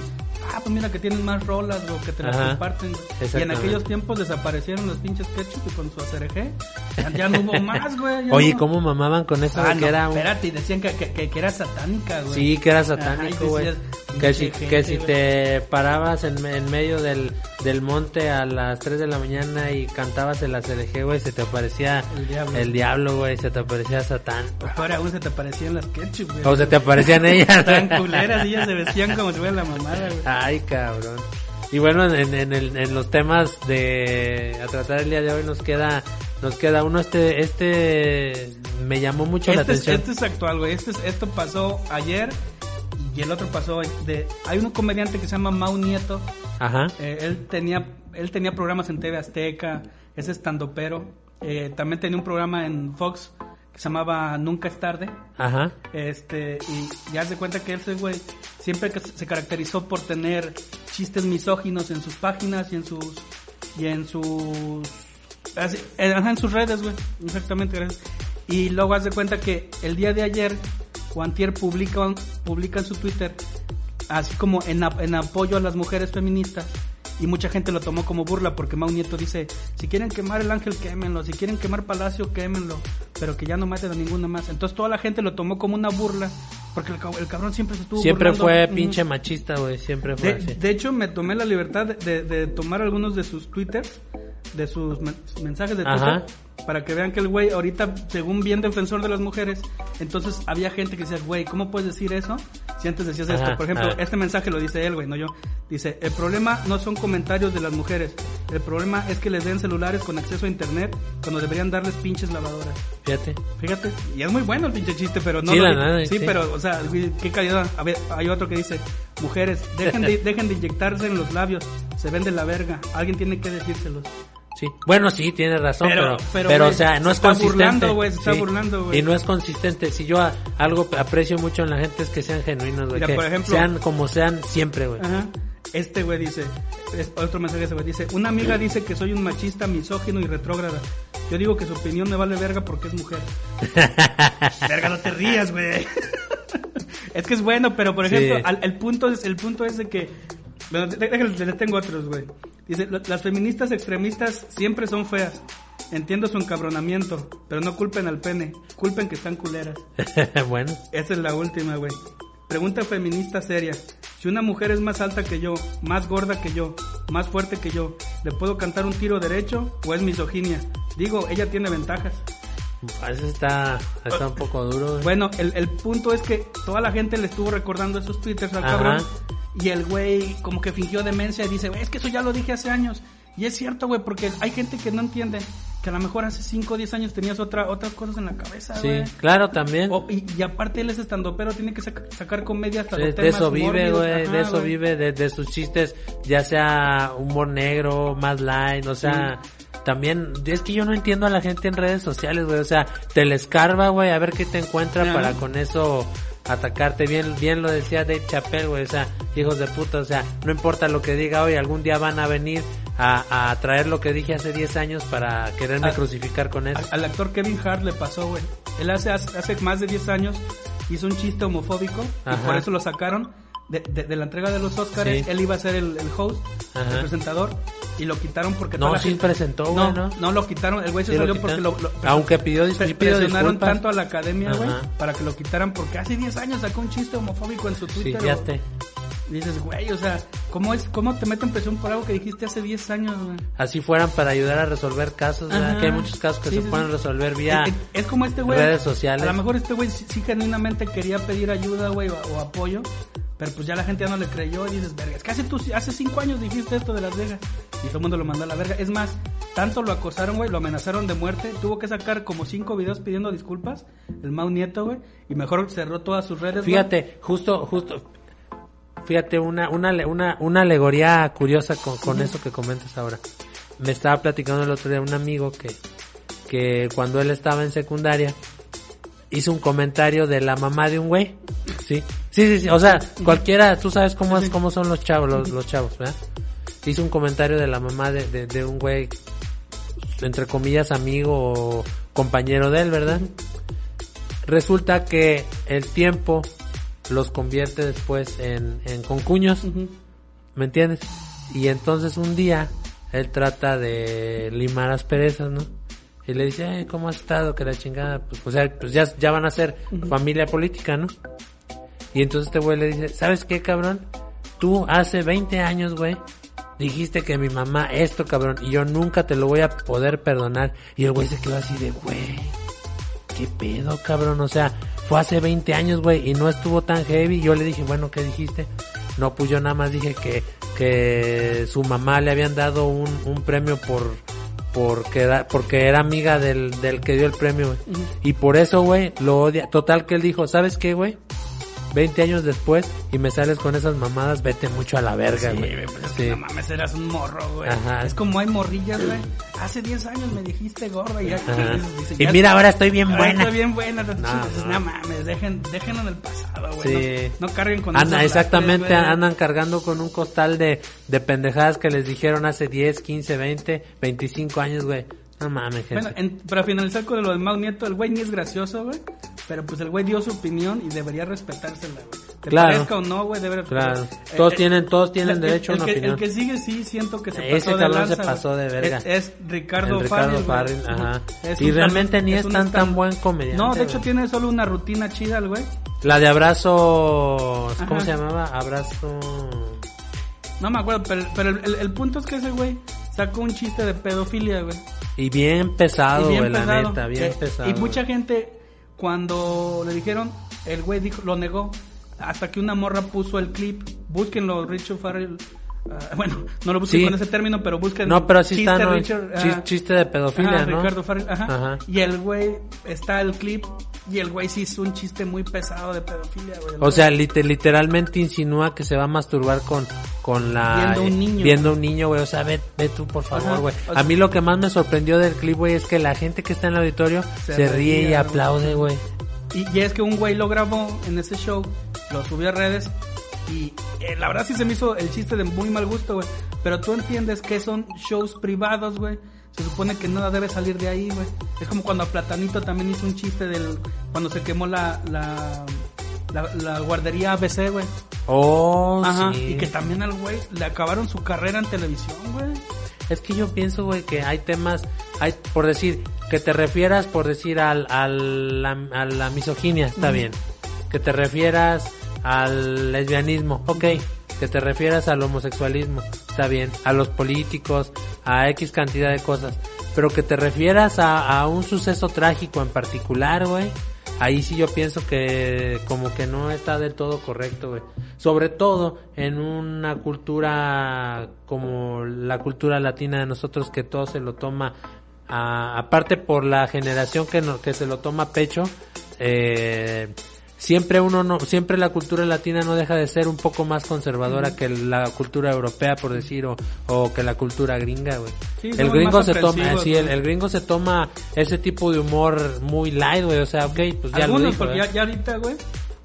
Ah, pues mira que tienen más rolas o que te las Ajá. comparten. Y en aquellos tiempos desaparecieron los pinches ketchup y con su ACRG. Ya, ya no hubo más, güey. Oye, no. ¿cómo mamaban con eso Ah, no, que era un... espérate, y decían que, que, que- que era satánica, güey. Sí, que era Ajá, satánico, güey. decías, Que si, que si te parabas en, en medio del, del monte a las 3 de la mañana y cantabas el ACDG, güey, se te aparecía El diablo. el diablo, güey, se te aparecía Satán. Peor aún se te parecían las ketchup, güey. O se te aparecían ellas. Estaban culeras ellas se vestían como si fuera la mamada, güey. Ay, cabrón. Y bueno, en, en, el- en los temas de a tratar el día de hoy nos queda nos queda uno este este me llamó mucho la Este es, atención. este es actual, güey. Este es- esto pasó ayer y el otro pasó de Hay un comediante que se llama Mau Nieto. Ajá. Eh, él tenía él tenía programas en TV Azteca, es estandopero. Eh, también tenía un programa en Fox que se llamaba Nunca es tarde. Ajá. Este, y ya se cuenta que ese güey siempre que se caracterizó por tener chistes misóginos en sus páginas y en sus y en sus en sus redes, güey. Exactamente, gracias. Y luego haz de cuenta que el día de ayer Juantier publica publica en su Twitter así como en, en apoyo a las mujeres feministas y mucha gente lo tomó como burla porque Mau Nieto dice, si quieren quemar el ángel, quémenlo, si quieren quemar Palacio, quémenlo, pero que ya no maten a ninguna más. Entonces toda la gente lo tomó como una burla porque el, el cabrón siempre se estuvo Siempre burlando. fue pinche machista, güey, siempre fue De, así. de hecho, me tomé la libertad de, de- tomar algunos de sus twitters, de sus men- mensajes de Twitter, Ajá. Para que vean que el güey ahorita, según bien defensor de las mujeres, entonces había gente que decía, güey, ¿cómo puedes decir eso si antes decías Ajá, esto? Por ejemplo, ajá. este mensaje lo dice él, güey, no yo. Dice, el problema no son comentarios de las mujeres, el problema es que les den celulares con acceso a internet cuando deberían darles pinches lavadoras. Fíjate. Fíjate, y es muy bueno el pinche chiste, pero no Sí, lo la di- nada, sí, sí. pero, o sea, güey, qué calidad. A ver, hay otro que dice, mujeres, dejen de, dejen de inyectarse en los labios, se ven de la verga, alguien tiene que decírselos. Sí. Bueno, sí, tienes razón, Pero- pero, pero, pero, güey, o sea, no se es está consistente. burlando, güey, se está Sí. burlando, güey. Y no es consistente. Si yo a- algo aprecio mucho en la gente es que sean genuinos, güey. Que por ejemplo- sean como sean siempre, güey. Ajá. Este güey dice, es otro mensaje ese güey dice, una amiga dice que soy un machista, misógino y retrógrada. Yo digo que su opinión me vale verga porque es mujer. verga, no te rías, güey. es que es bueno, pero por Sí. ejemplo, al- el punto es el punto es de que bueno, déjale, les tengo otros, güey. Dice, "Lo- las feministas extremistas siempre son feas. Entiendo su encabronamiento, pero no culpen al pene, culpen que están culeras. bueno. Esa es la última, güey. Pregunta feminista seria. Si una mujer es más alta que yo, más gorda que yo, más fuerte que yo, ¿le puedo cantar un tiro derecho o es misoginia? Digo, ella tiene ventajas. Eso está, está un poco duro, güey. Bueno, el, el punto es que toda la gente le estuvo recordando esos twitters al Ajá. cabrón. Y el güey como que fingió demencia y dice, "Güey, es que eso ya lo dije hace años. Y es cierto, güey, porque hay gente que no entiende que a lo mejor hace 5 o 10 años tenías otra, otras cosas en la cabeza, Sí, claro, también. O- y, y aparte él es estando pero tiene que saca- sacar comedia hasta De, los de temas eso vive, güey, de eso vive, de, de sus chistes, ya sea humor negro, más light, o sea, también, es que yo no entiendo a la gente en redes sociales, güey, o sea, te le escarba, güey, a ver qué te encuentra para con eso atacarte, bien, bien lo decía Dave Chappelle, güey, o sea, hijos de puta, o sea, no importa lo que diga hoy, algún día van a venir a, a traer lo que dije hace 10 años para quererme Ah, crucificar con eso. Al, al actor Kevin Hart le pasó, güey. Él hace, hace más de 10 años hizo un chiste homofóbico y por eso lo sacaron de, de- de la entrega de los Oscars. Sí. Él iba a ser el, el host, Ajá. el presentador y lo quitaron porque No, sí gente- presentó, güey, no, ¿no? no lo quitaron. El güey se Sí, salió porque lo, lo- Aunque pidió dis- pre- pidió presionaron disculpas. tanto a la academia, güey, para que lo quitaran porque hace 10 años sacó un chiste homofóbico en su Sí, Twitter. fíjate. Y dices, güey, o sea, ¿cómo, es, ¿cómo te meten presión por algo que dijiste hace 10 años, güey? Así fueran para ayudar a resolver casos. Que hay muchos casos que Sí, se sí, pueden sí. resolver vía... Es, como este güey. redes sociales. A lo mejor este güey sí, sí genuinamente quería pedir ayuda, güey, o, o apoyo. Pero pues ya la gente ya no le creyó y dices, verga, es que hace, tú, hace cinco años dijiste esto de Las Vegas. Y todo el mundo lo mandó a la verga. Es más, tanto lo acosaron, güey, lo amenazaron de muerte. Tuvo que sacar como cinco videos pidiendo disculpas, el Mau Nieto, güey. Y mejor cerró todas sus redes. Fíjate, justo, justo, fíjate, una, una, una, una alegoría curiosa con, con eso que comentas ahora. Me estaba platicando el otro día un amigo que, que cuando él estaba en secundaria, hizo un comentario de la mamá de un güey. Sí, sí, sí, sí. o sea, cualquiera, tú sabes cómo es, cómo son los chavos, los, los chavos, ¿verdad? Hizo un comentario de la mamá de, de, de un güey, entre comillas, amigo o compañero de él, ¿verdad? Resulta que el tiempo los convierte después en, en concuños. ¿me entiendes? Y entonces un día él trata de limar asperezas, ¿no? Y le dice, "Eh, ¿cómo has estado? Que la chingada, pues, o sea, pues ya, ya van a ser familia política, ¿no? Y entonces este güey le dice, ¿sabes qué, cabrón? Tú hace 20 años, güey, dijiste que mi mamá esto, cabrón, y yo nunca te lo voy a poder perdonar. Y el güey se quedó así de, güey, ¿qué pedo, cabrón? O sea, fue hace 20 años, güey, y no estuvo tan heavy. Yo le dije, bueno, ¿qué dijiste? No, pues yo nada más dije que, que su mamá le habían dado un, un premio por, porque era, porque era amiga del, del que dio el premio, güey. Y por eso, güey, lo odia. Total que él dijo, ¿sabes qué, güey? 20 años después y me sales con esas mamadas, vete mucho a la verga, Sí, güey. pues es que no mames, eras un morro, güey. Ajá. Es como hay morrillas, güey. Hace 10 años me dijiste gorda y ya. Ajá. dices, Y ya- mira, ahora estoy bien ahora buena. Estoy bien buena. No, No, no. mames, dejen, déjenlo en el pasado, güey. Sí. No, no carguen con Anda, exactamente, andan cargando con un costal de, de pendejadas que les dijeron hace 10, 15, 20, 25 años, güey. No mames, gente. Bueno, en- para finalizar con lo del Mau Nieto, el güey ni es gracioso, güey. Pero pues el güey dio su opinión y debería respetársela, güey. Te Claro. parezca o no, güey, debe Claro. eh, Todos eh, tienen- todos tienen el- derecho a el una que, opinión. El que sigue sí siento que se Ese pasó de lanza, se pasó de verga. Es, es Ricardo, Ricardo. Farril, ajá. Es Y realmente ni es tan- tan buen comediante, No, de hecho güey. tiene solo una rutina chida el güey. La de abrazo, ¿cómo Ajá. se llamaba? Abrazo... No me acuerdo, pero, pero el, el- el punto es que ese güey sacó un chiste de pedofilia, güey. Y bien pesado, Y bien güey, la neta, bien pesado. Y mucha gente, cuando le dijeron, el güey dijo, lo negó. Hasta que una morra puso el clip. Búsquenlo, Richard Farrell. ah, bueno, no lo busquen Sí. con ese término, pero busquen. No, pero así chiste está, ¿no? Richard, Chis- ajá. chiste de pedofilia, Ajá, ¿no? Ricardo Farrell, ajá. Ajá. Y el güey, está el clip. Y el güey sí hizo un chiste muy pesado de pedofilia, güey. O güey- sea, lite- literalmente insinúa que se va a masturbar con, con la... Viendo un niño. Viendo un niño, güey. O sea, ve, ve tú, por favor, Ajá. güey. O sea- A mí lo que más me sorprendió del clip, güey, es que la gente que está en el auditorio se, Se ríe y aplaude, güey. Y, y es que un güey lo grabó en ese show, lo subió a redes y eh, la verdad sí se me hizo el chiste de muy mal gusto, güey. Pero tú entiendes que son shows privados, güey. Se supone que nada debe salir de ahí, güey. Es como cuando a Platanito también hizo un chiste del... Cuando se quemó la... la la, la guardería ABC, güey. Oh, Ajá. sí. Y que también al güey le acabaron su carrera en televisión, güey. Es que yo pienso, güey, que hay temas, hay, por decir, que te refieras, por decir, al, al, la- a la misoginia, está bien. Que te refieras al lesbianismo, ok. Que te refieras al homosexualismo, está bien. A los políticos, a X cantidad de cosas. Pero que te refieras a, a un suceso trágico en particular, güey. Ahí sí yo pienso que como que no está del todo correcto, güey. Sobre todo en una cultura como la cultura latina de nosotros que todo se lo toma, a- aparte por la generación que, no, que se lo toma a pecho, eh, siempre uno no, siempre la cultura latina no deja de ser un poco más conservadora que la cultura europea, por decir, o, o que la cultura gringa, güey. Sí, el gringo se toma, sí, el, gringo se toma ese tipo de humor muy light, güey, o sea, ok, pues ya lo Algunos, dijo, porque ¿eh? ya, ya ahorita, güey,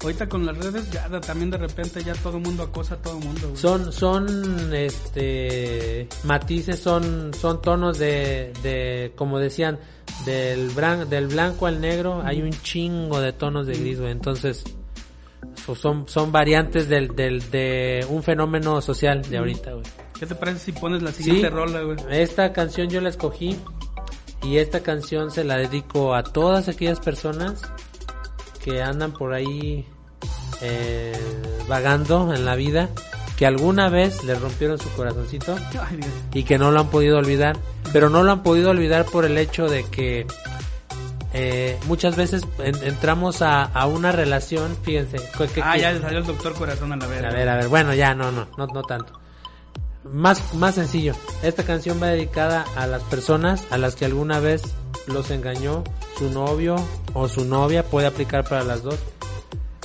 ahorita con las redes, ya también de repente ya todo el mundo acosa a todo el mundo, güey. Son, son, este, matices, son, son tonos de, de, como decían, del, bran- del blanco al negro, hay un chingo de tonos de gris, güey, entonces, so- son, son variantes del, del, de un fenómeno social de ahorita, güey. ¿Qué te parece si pones la siguiente Sí, rola, güey? esta canción yo la escogí y esta canción se la dedico a todas aquellas personas que andan por ahí eh, vagando en la vida que alguna vez le rompieron su corazoncito y que no lo han podido olvidar, pero no lo han podido olvidar por el hecho de que eh, muchas veces en- entramos a, a una relación, fíjense, que- que- Ah, ya le salió el doctor corazón a la verga. a ver, a ver, bueno, ya, no, no, no, no tanto. Más, más sencillo. Esta canción va dedicada a las personas a las que alguna vez los engañó su novio o su novia, puede aplicar para las dos.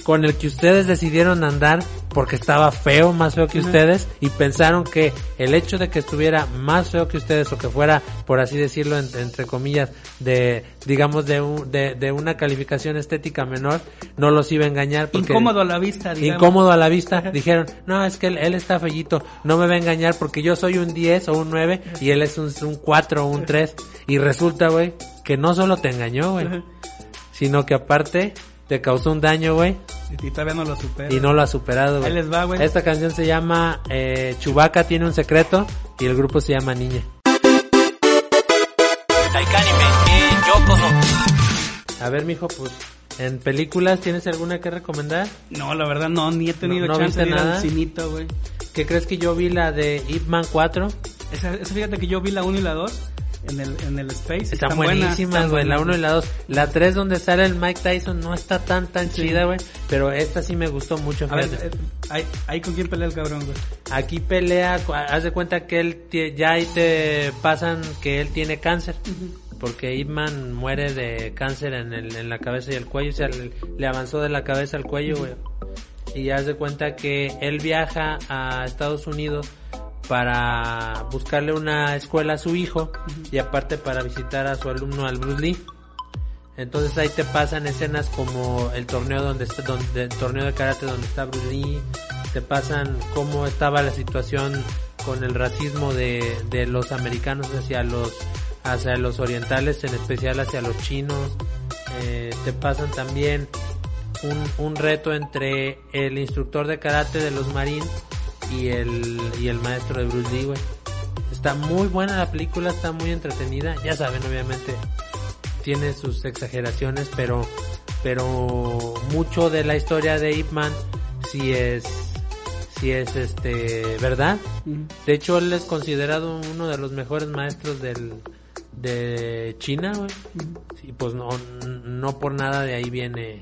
Con el que ustedes decidieron andar porque estaba feo, más feo que ustedes, y pensaron que el hecho de que estuviera más feo que ustedes o que fuera, por así decirlo, en- entre comillas, de, digamos, de, un- de, de una calificación estética menor, no los iba a engañar. Porque Incómodo a la vista, digamos. incómodo a la vista. Dijeron, no, es que él, él está fellito, no me va a engañar porque yo soy un 10 o un 9 y él es un, un 4 o un 3. Y resulta, güey, que no solo te engañó, güey, sino que aparte te causó un daño, güey, Y todavía no lo supera. y no lo ha superado, güey. Ahí les va, güey. Esta canción se llama eh, Chubaca tiene un secreto y el grupo se llama Niña. A ver, mijo, pues, en películas, ¿tienes alguna que recomendar? No, la verdad no, ni he tenido ¿No- no chance de ir nada? al cinito, güey. ¿Qué crees que yo vi la de Ip Man 4? Esa, esa fíjate que yo vi la 1 y la 2 en el, en el Space. Están, buenas, buenísimas, están güey. La buenas, 1 y la 2. La 3 donde sale el Mike Tyson no está tan tan chida, güey. Pero esta sí me gustó mucho. A ver, eh, ahí con quién pelea el cabrón, güey. Aquí pelea, haz de cuenta que él ya ahí te pasan que él tiene cáncer. Porque Ip Man muere de cáncer en, el, en la cabeza y el cuello. O sea, le, le avanzó de la cabeza al cuello, güey. Y haz de cuenta que él viaja a Estados Unidos para buscarle una escuela a su hijo y aparte para visitar a su alumno al Bruce Lee. Entonces ahí te pasan escenas como el torneo donde está, donde, el torneo de karate donde está Bruce Lee, te pasan cómo estaba la situación con el racismo de, de los americanos hacia los hacia los orientales, en especial hacia los chinos. Eh, te pasan también un, un reto entre el instructor de karate de los marines y el, y el maestro de Bruce Lee, güey. Está muy buena la película, está muy entretenida. Ya saben, obviamente, tiene sus exageraciones, pero, pero mucho de la historia de Ip Man sí es, sí es este, verdad. De hecho, él es considerado uno de los mejores maestros del, de China, güey. Sí, pues no, no por nada de ahí viene,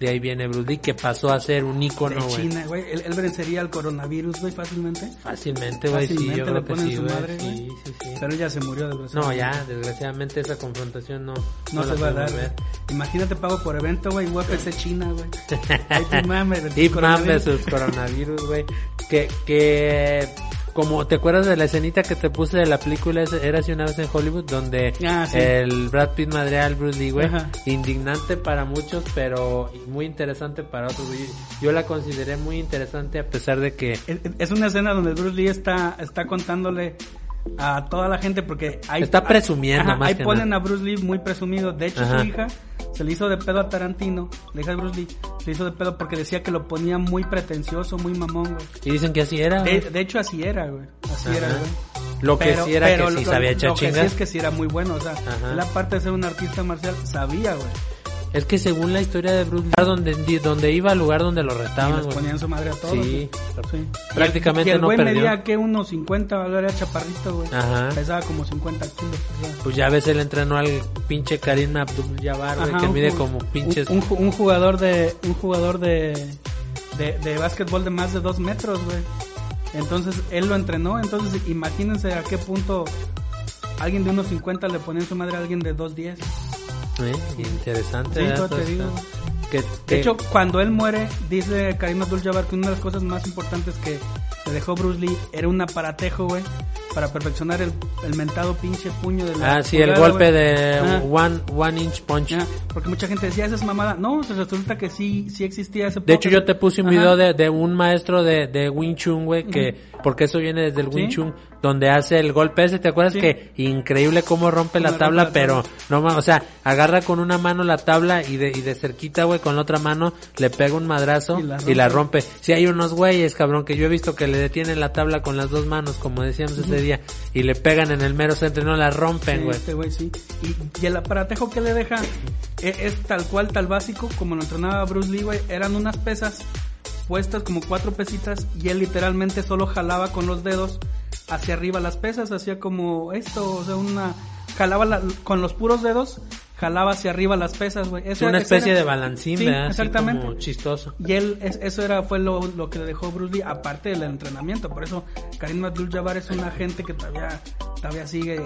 de ahí viene Bruce Lee, que pasó a ser un De ícono, güey. China, güey. Él, él vencería al coronavirus, güey, fácilmente. Fácilmente, güey, sí, yo creo que sí, su madre, Sí, sí, sí. Pero ya se murió, No, desgraciadamente. ya, desgraciadamente esa confrontación no, No, se va a dar, ver. Imagínate pago por evento, güey, UFC China, güey. Ahí tu mame, versus Ip Man coronavirus. versus coronavirus, güey. Que, que, como te acuerdas de la escenita que te puse de la película Era así una vez en Hollywood, donde Ah, sí. el Brad Pitt madrea al Bruce Lee, güey. Ajá. Indignante para muchos, pero muy interesante para otros, güey. Yo la consideré muy interesante a pesar de que Es, es una escena donde Bruce Lee está, está contándole a toda la gente porque hay, Está presumiendo, Ajá, más ahí que ponen nada. a Bruce Lee muy presumido. De hecho, Ajá. su hija se le hizo de pedo a Tarantino, la hija de Bruce Lee, se le hizo de pedo porque decía que lo ponía muy pretencioso, muy mamón, güey. y dicen que así era. De, de hecho, así era, güey. Así Ajá. era, güey. Lo que sí era que sí lo- sabía lo echar que sí es que sí era muy bueno, o sea, Ajá. él aparte de ser un artista marcial, sabía, güey. Es que según la historia de Bruce Lee, donde, donde iba al lugar donde lo Y retaban, les ponían su madre a todos. Sí. Sí. Prácticamente y el no güey perdió. medía que unos 50, ¿verdad? era chaparrito, güey. Ajá. Pesaba como 50 kilos. Pues ya ves, él entrenó al pinche Karim Abdul Jabbar, güey, Ajá, que mide como pinches. Un, un ju- un jugador de. Un jugador de. De, de básquetbol de más de dos metros, güey. Entonces él lo entrenó. Entonces imagínense a qué punto alguien de unos 50 le ponía su madre a alguien de 210. Eh, Interesante, De hecho, cuando él muere, dice Karim Abdul-Jabbar que una de las cosas más importantes que le dejó Bruce Lee era un aparatejo, güey, para perfeccionar el, el mentado pinche puño de la ah, sí, el golpe de Ah. one, one inch punch. Ya, porque mucha gente decía, esa es mamada. No, resulta que sí, sí existía ese De hecho, yo te puse un Ajá. video de, de un maestro de, de Wing Chun, güey, que, porque eso viene desde el Wing Sí. Chun, donde hace el golpe ese, ¿te acuerdas Sí. que increíble cómo rompe la tabla, rompe la pero no o sea, agarra con una mano la tabla y de, y de cerquita, güey, con la otra mano le pega un madrazo Y la y la rompe. rompe. Si hay unos güeyes, cabrón, que yo he visto que le detienen la tabla con las dos manos, como decíamos ese día, y le pegan en el mero centro y no la rompen, Sí, güey. este güey sí. Y, y el aparatejo que le deja es, es tal cual, tal básico, como lo entrenaba Bruce Lee, güey. Eran unas pesas puestas como cuatro pesitas y él literalmente solo jalaba con los dedos hacia arriba las pesas, hacía como esto, o sea, una jalaba la- con los puros dedos, jalaba hacia arriba las pesas, güey. Es Eso- una especie era- de balancín, Sí, ¿verdad? Así exactamente. como chistoso. Y él, es- eso era, fue lo, lo que le dejó Bruce Lee, aparte del entrenamiento. Por eso Karim Abdul-Jabbar es una gente que todavía, todavía sigue,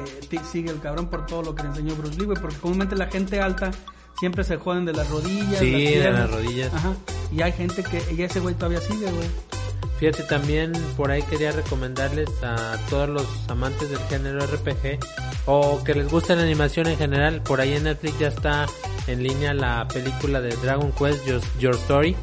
sigue el cabrón por todo lo que le enseñó Bruce Lee, güey. Porque comúnmente la gente alta siempre se joden de las rodillas. Sí, las de las rodillas. Ajá. Y hay gente que, y ese güey todavía sigue, güey. Fíjate, también por ahí quería recomendarles a todos los amantes del género RPG o que les guste la animación en general. Por ahí en Netflix ya está en línea la película de Dragon Quest Your, Your Story.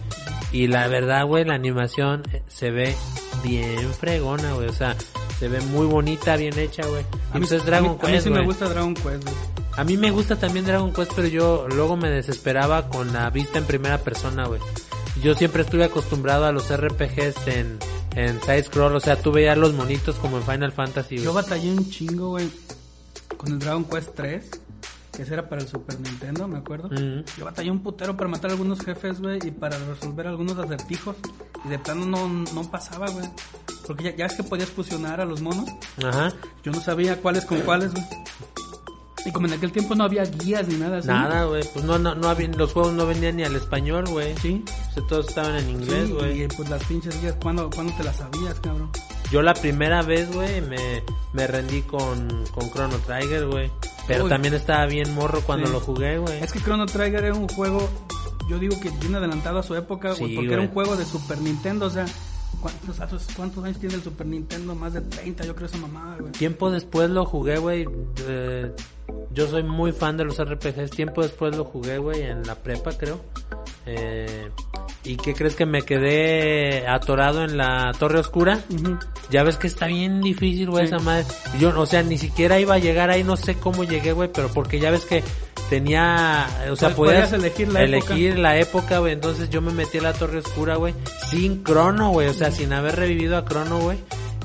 Y la verdad, güey, la animación se ve bien fregona, güey. O sea, se ve muy bonita, bien hecha, güey. Y pues es Dragon a mí, a mí Quest, sí me gusta Dragon Quest, güey. A mí me gusta también Dragon Quest, pero yo luego me desesperaba con la vista en primera persona, güey. Yo siempre estuve acostumbrado a los RPGs en, en side scroll, o sea, tú veías los monitos como en Final Fantasy, Yo batallé un chingo, güey, con el Dragon Quest 3, que ese era para el Super Nintendo, me acuerdo. Yo batallé un putero para matar algunos jefes, güey, y para resolver algunos acertijos. Y de plano no, no pasaba, güey. Porque ya, ya es que podías fusionar a los monos. Ajá. Yo no sabía cuáles con cuáles, güey. Y como en aquel tiempo no había guías ni nada así. Nada, güey. Pues no, no, no había, los juegos no venían ni al español, güey. Sí. O sea, todos estaban en inglés, güey. y pues las pinches guías, ¿cuándo, ¿cuándo te las sabías, cabrón? Yo la primera vez, güey, me, me rendí con, con Chrono Trigger, güey. Pero Uy. también estaba bien morro cuando Sí. lo jugué, güey. Es que Chrono Trigger era un juego, yo digo que bien adelantado a su época, güey, Sí, porque era un juego de Super Nintendo, o sea, ¿cuántos, años- cuántos años tiene el Super Nintendo? Más de 30, yo creo esa mamada, güey. Tiempo después lo jugué, güey. eh, yo soy muy fan de los RPGs. Tiempo después lo jugué, güey, en la prepa, creo. Eh, ¿Y qué crees que me quedé atorado en la Torre Oscura? Ya ves que está bien difícil, güey, Sí. esa madre. Yo, o sea, ni siquiera iba a llegar ahí, no sé cómo llegué, güey, pero porque ya ves que tenía, o sea, podías podías elegir la elegir la época, güey. Entonces yo me metí a la Torre Oscura, güey, sin crono, güey, o sea, sin haber revivido a crono, güey.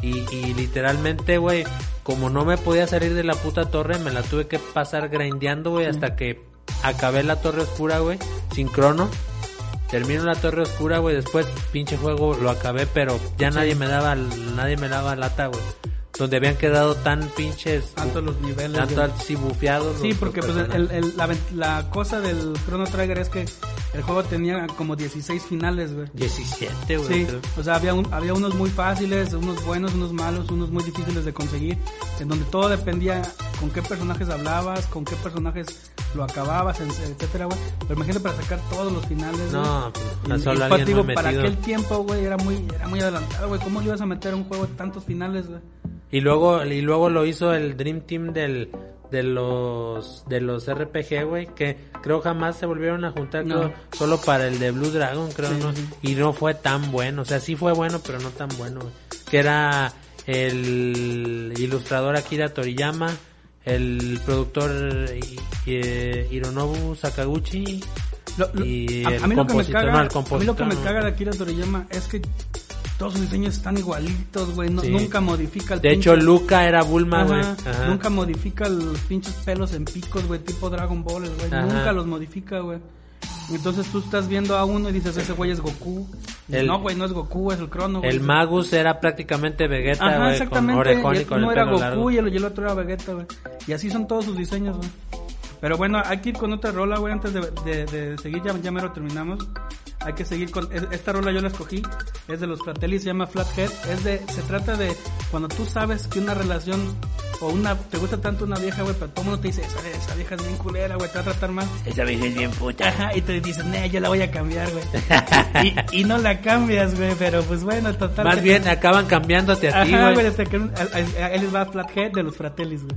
Y, y literalmente, güey, como no me podía salir de la puta torre, me la tuve que pasar grindeando, güey, hasta que acabé la Torre Oscura, güey, sin crono. Termino la Torre Oscura, güey, después pinche juego lo acabé, pero ya nadie me daba, nadie me daba lata, güey. Donde habían quedado tan pinches... Tanto los niveles. tanto güey. así bufeados. Sí, porque pues el- el- la, la cosa del Chrono Trigger es que el juego tenía como 16 finales, güey. 17, güey. Sí, creo. o sea, había, un- había unos muy fáciles, unos buenos, unos malos, unos muy difíciles de conseguir, en donde todo dependía con qué personajes hablabas, con qué personajes lo acababas, etcétera, güey. Pero imagínate para sacar todos los finales. No, pues, Y- y, alguien digo, para aquel tiempo, güey, era muy, era muy adelantado, güey. ¿Cómo le ibas a meter a un juego tantos finales, güey? Y luego, y luego lo hizo el Dream Team del, de los, de los RPG, güey, que creo jamás se volvieron a juntar, No. creo, solo para el de Blue Dragon, creo, Sí, ¿no? sí. Y no fue tan bueno, o sea, sí fue bueno, pero no tan bueno, güey. Que era el ilustrador Akira Toriyama, el productor eh, Hironobu Sakaguchi, Lo- lo- Y a, a el mí lo que me compositor, caga, no, el a mí lo que me caga de Akira Toriyama es que todos sus diseños están igualitos, güey. No- Sí. Nunca modifica el de pinche- hecho Luca era Bulma, güey. Nunca modifica los pinches pelos en picos, güey, tipo Dragon Ball, güey. Nunca los modifica, güey. Entonces tú estás viendo a uno y dices, ese güey es Goku. El- no, güey, no es Goku, es el Crono, güey. El Magus era prácticamente Vegeta, Ajá, güey, con exactamente. orejón y y con el uno era pelo Goku largo. y el, y el otro era Vegeta, güey. Y así son todos sus diseños, güey. Pero bueno, hay que ir con otra rola, güey, antes de, de- de seguir, ya, ya mero terminamos. Hay que seguir con... es- Esta rola yo la escogí, es de los Fratelli, se llama Flathead. Es de, se trata de cuando tú sabes que una relación o una... Te gusta tanto una vieja, güey, pero todo el mundo te dice, esa, esa vieja es bien culera, güey, te va a tratar mal. Esa vieja es bien puta. Ajá, y te dices, nah, yo la voy a cambiar, güey. y, y no la cambias, güey, pero pues bueno, total. Más bien acaban cambiándote a ti, Ajá, güey. güey, hasta que él les va a Flathead de los Fratellis, güey.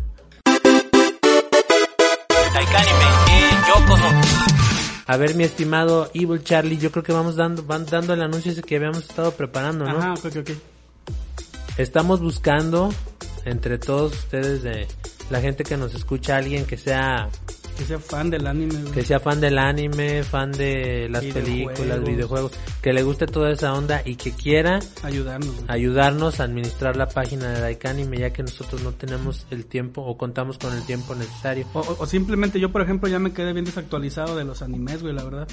A ver, mi estimado Evil Charlie, yo creo que vamos dando, van dando el anuncio ese que habíamos estado preparando, ¿no? Ok, ok, ok. Estamos buscando entre todos ustedes de la gente que nos escucha alguien que sea Que sea fan del anime, güey. que sea fan del anime, fan de las Videojuegos. películas, videojuegos, que le guste toda esa onda y que quiera Ayudarnos, güey. ayudarnos a administrar la página de Daikanime ya que nosotros no tenemos el tiempo o contamos con el tiempo necesario. O, o- o simplemente yo, por ejemplo, ya me quedé bien desactualizado de los animes, güey, la verdad.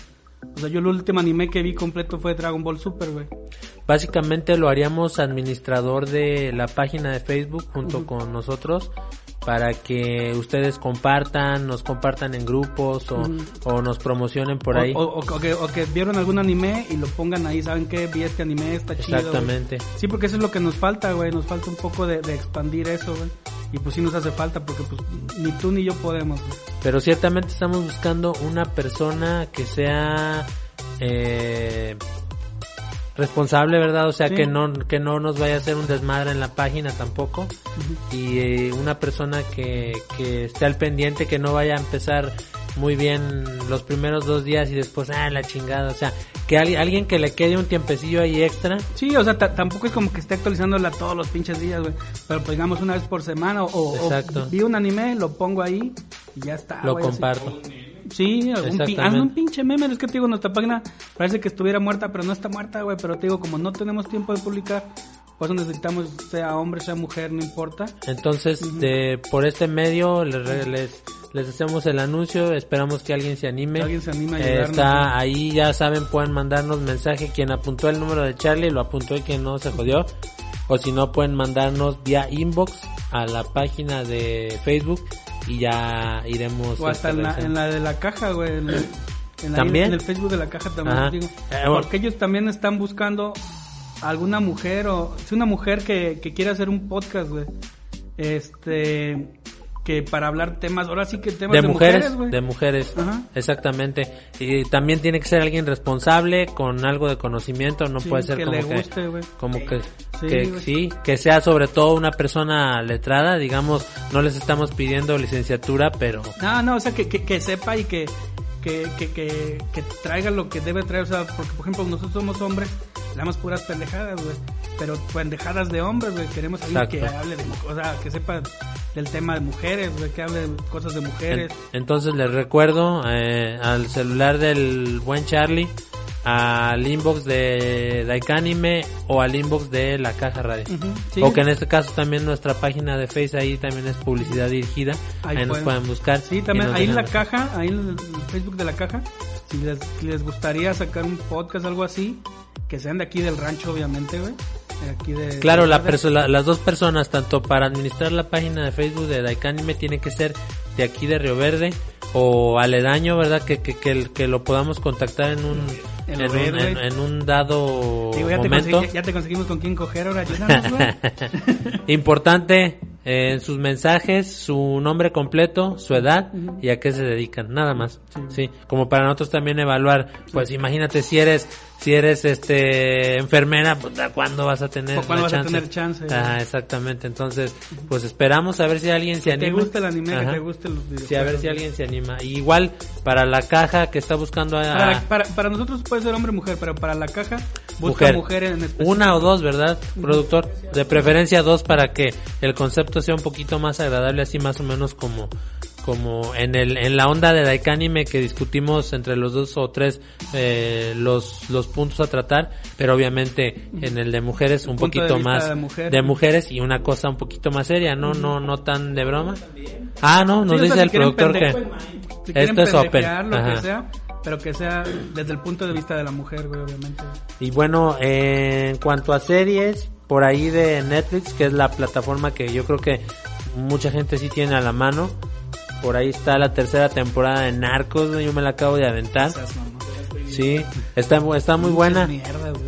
O sea, yo el último anime que vi completo fue Dragon Ball Super, güey. Básicamente lo haríamos administrador de la página de Facebook junto con nosotros para que ustedes compartan, nos compartan en grupos o, o nos promocionen por ahí. O, o- o que, o que vieron algún anime y lo pongan ahí, ¿saben qué? Vi este anime, está chido. Exactamente. Sí, porque eso es lo que nos falta, güey. Nos falta un poco de, de expandir eso, güey. Y pues sí nos hace falta porque pues ni tú ni yo podemos, güey. Pero ciertamente estamos buscando una persona que sea eh, responsable, ¿verdad? O sea, Sí. que no que no nos vaya a hacer un desmadre en la página tampoco. Y eh, una persona que, que esté al pendiente, que no vaya a empezar muy bien los primeros dos días y después, ah, la chingada. O sea, que alguien, alguien que le quede un tiempecillo ahí extra. Sí, o sea, ta- tampoco es como que esté actualizándola todos los pinches días, güey. Pero pues digamos una vez por semana o, o vi un anime, lo pongo ahí y ya está. lo así. Sí, algún pi- Exactamente. hazme un pinche meme. Es que te digo, nuestra página parece que estuviera muerta, pero no está muerta, güey. Pero te digo, como no tenemos tiempo de publicar, por eso necesitamos, sea hombre, sea mujer, no importa. Entonces, de, por este medio les, les, les hacemos el anuncio, esperamos que alguien se anime. Que alguien se anime a ayudarnos, está ahí, ya saben, pueden mandarnos mensaje. Quien apuntó el número de Charlie lo apuntó y quien no se jodió. O si no, pueden mandarnos vía inbox a la página de Facebook y ya iremos. O hasta este, en la, en la de la caja, güey. En, el- en la- ¿También? en el Facebook de la caja también. Digo. Eh, bueno. porque ellos también están buscando alguna mujer o... Si una mujer que, que quiere hacer un podcast, güey. Este... Que para hablar temas... Ahora sí que temas de de, mujeres, güey. de mujeres, Ajá. exactamente. Y también tiene que ser alguien responsable, con algo de conocimiento, no Sí, puede ser que como le que, guste, como que, Sí, que sí, que sea sobre todo una persona letrada, digamos, no les estamos pidiendo licenciatura, pero No, no, o sea, que, que, que sepa y que, que, que, que, que traiga lo que debe traer. O sea, porque, por ejemplo, nosotros somos hombres, le damos puras pendejadas, güey. Pero pendejadas de hombres, güey. Queremos alguien que hable de, o sea, que sepa del tema de mujeres, güey, que hable de cosas de mujeres. en- entonces les recuerdo eh, al celular del buen Charlie, al inbox de Daikanime o al inbox de la caja radio. Ujú, sí. O que en este caso también nuestra página de Face ahí también es publicidad dirigida. Ahí, Ahí nos pueden. buscar. Sí, también ahí en la caja, ahí en el Facebook de la caja, si les, si les gustaría sacar un podcast, algo así, que sean de aquí del rancho, obviamente, güey. Aquí de, Claro, de- la la- las dos personas, tanto para administrar la página de Facebook de Daikanime, tiene que ser de aquí de Río Verde o aledaño, ¿verdad? Que, que, que, que lo podamos contactar en un, En un, en- en un dado Digo, ya, te momento. consegui- ya te conseguimos con quién coger ahora. Importante eh, en sus mensajes, su nombre completo, su edad y a qué se dedican, nada más. Sí. como para nosotros también evaluar, pues imagínate si eres si eres este enfermera, puta, ¿cuándo vas a tener ¿O cuándo vas a tener chance? Ajá, exactamente. Entonces, pues esperamos a ver si alguien se Que te anima. guste el anime, que te guste los Sí, a ver videojuegos, si alguien se anima. Y igual para la caja que está buscando a, Para, para, para nosotros puede ser hombre o mujer, pero para la caja busca Mujer. mujer, en específico. Una o dos, ¿verdad, productor? De preferencia dos para que el concepto sea un poquito más agradable, así más o menos como como en el en la onda de Daikanime que discutimos entre los dos o tres eh, los los puntos a tratar, pero obviamente en el de mujeres un de poquito más de mujer. de mujeres y una cosa un poquito más seria, no no no tan de broma. Ah, no, nos Sí, o sea, dice si el productor que si esto es open. pendejear, lo Ajá. que sea, pero que sea desde el punto de vista de la mujer, güey, obviamente. Y bueno, eh, en cuanto a series, por ahí de Netflix, que es la plataforma que yo creo que mucha gente sí tiene a la mano. Por ahí está la tercera temporada de Narcos, yo me la acabo de aventar. Sí, está, está muy buena.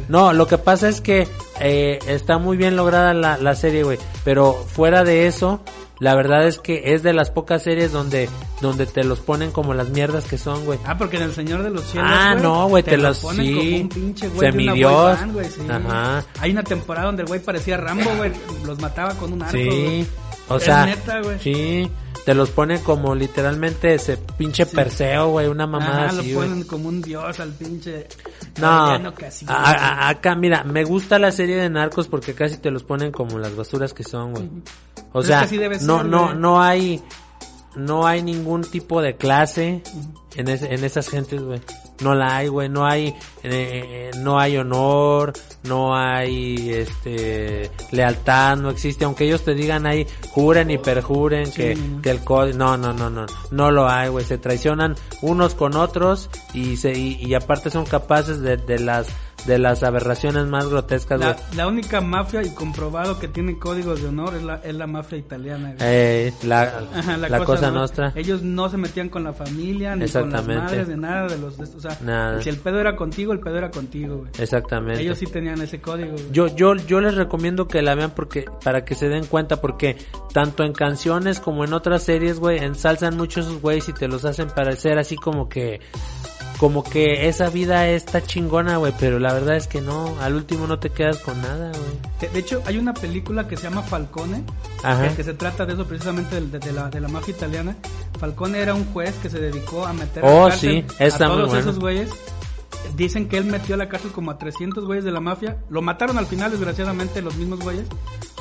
No, lo que pasa es que eh, está muy bien lograda la, la serie, güey. Pero fuera de eso, la verdad es que es de las pocas series donde donde te los ponen como las mierdas que son, güey. Ah, porque en El Señor de los Cielos, Ah, no, güey, te lo los- ponen sí. como un pinche güey una Semidios. boy band, sí. Ajá. Hay una temporada donde el güey parecía Rambo, güey, los mataba con un arco, Sí. O Es sea, neta, güey. sí, te los ponen como literalmente ese pinche perseo, güey, una mamada Ajá, así, lo güey. ponen como un dios al pinche No, Casillas, a- a- acá, mira, me gusta la serie de narcos porque casi te los ponen como las basuras que son, güey. O Pero es sea, que debe no, ser, no, güey. no hay, no hay ningún tipo de clase en, ese- en esas gentes, güey. No la hay, güey, no hay, eh, no hay honor, no hay, este, lealtad, no existe, aunque ellos te digan ahí, juren y perjuren que, que el código, no, no, no, no, no lo hay, güey, se traicionan unos con otros y se, y, y aparte son capaces de, de las de las aberraciones más grotescas. La, la única mafia y comprobado que tiene códigos de honor es la, es la mafia italiana. Eh, la, Ajá, la, cosa, no- nostra. Ellos no se metían con la familia, ni con las madres, ni nada de los... de estos, o sea, Nada. si el pedo era contigo, el pedo era contigo, güey. Exactamente. Ellos sí tenían ese código, güey. Yo, yo, yo les recomiendo que la vean porque, para que se den cuenta porque tanto en canciones como en otras series, güey, ensalzan mucho esos güeyes y te los hacen parecer así como que, como que esa vida está chingona, güey, pero la verdad es que no, al último no te quedas con nada, güey. De, hecho, hay una película que se llama Falcone, Ajá. que, se trata de eso precisamente de, de la, de la mafia italiana. Falcone era un juez que se dedicó a meter a Oh, la cárcel sí, está a muy todos bueno. esos güeyes. Dicen que él metió a la cárcel como a 300 güeyes de la mafia. Lo mataron al final, desgraciadamente, los mismos güeyes.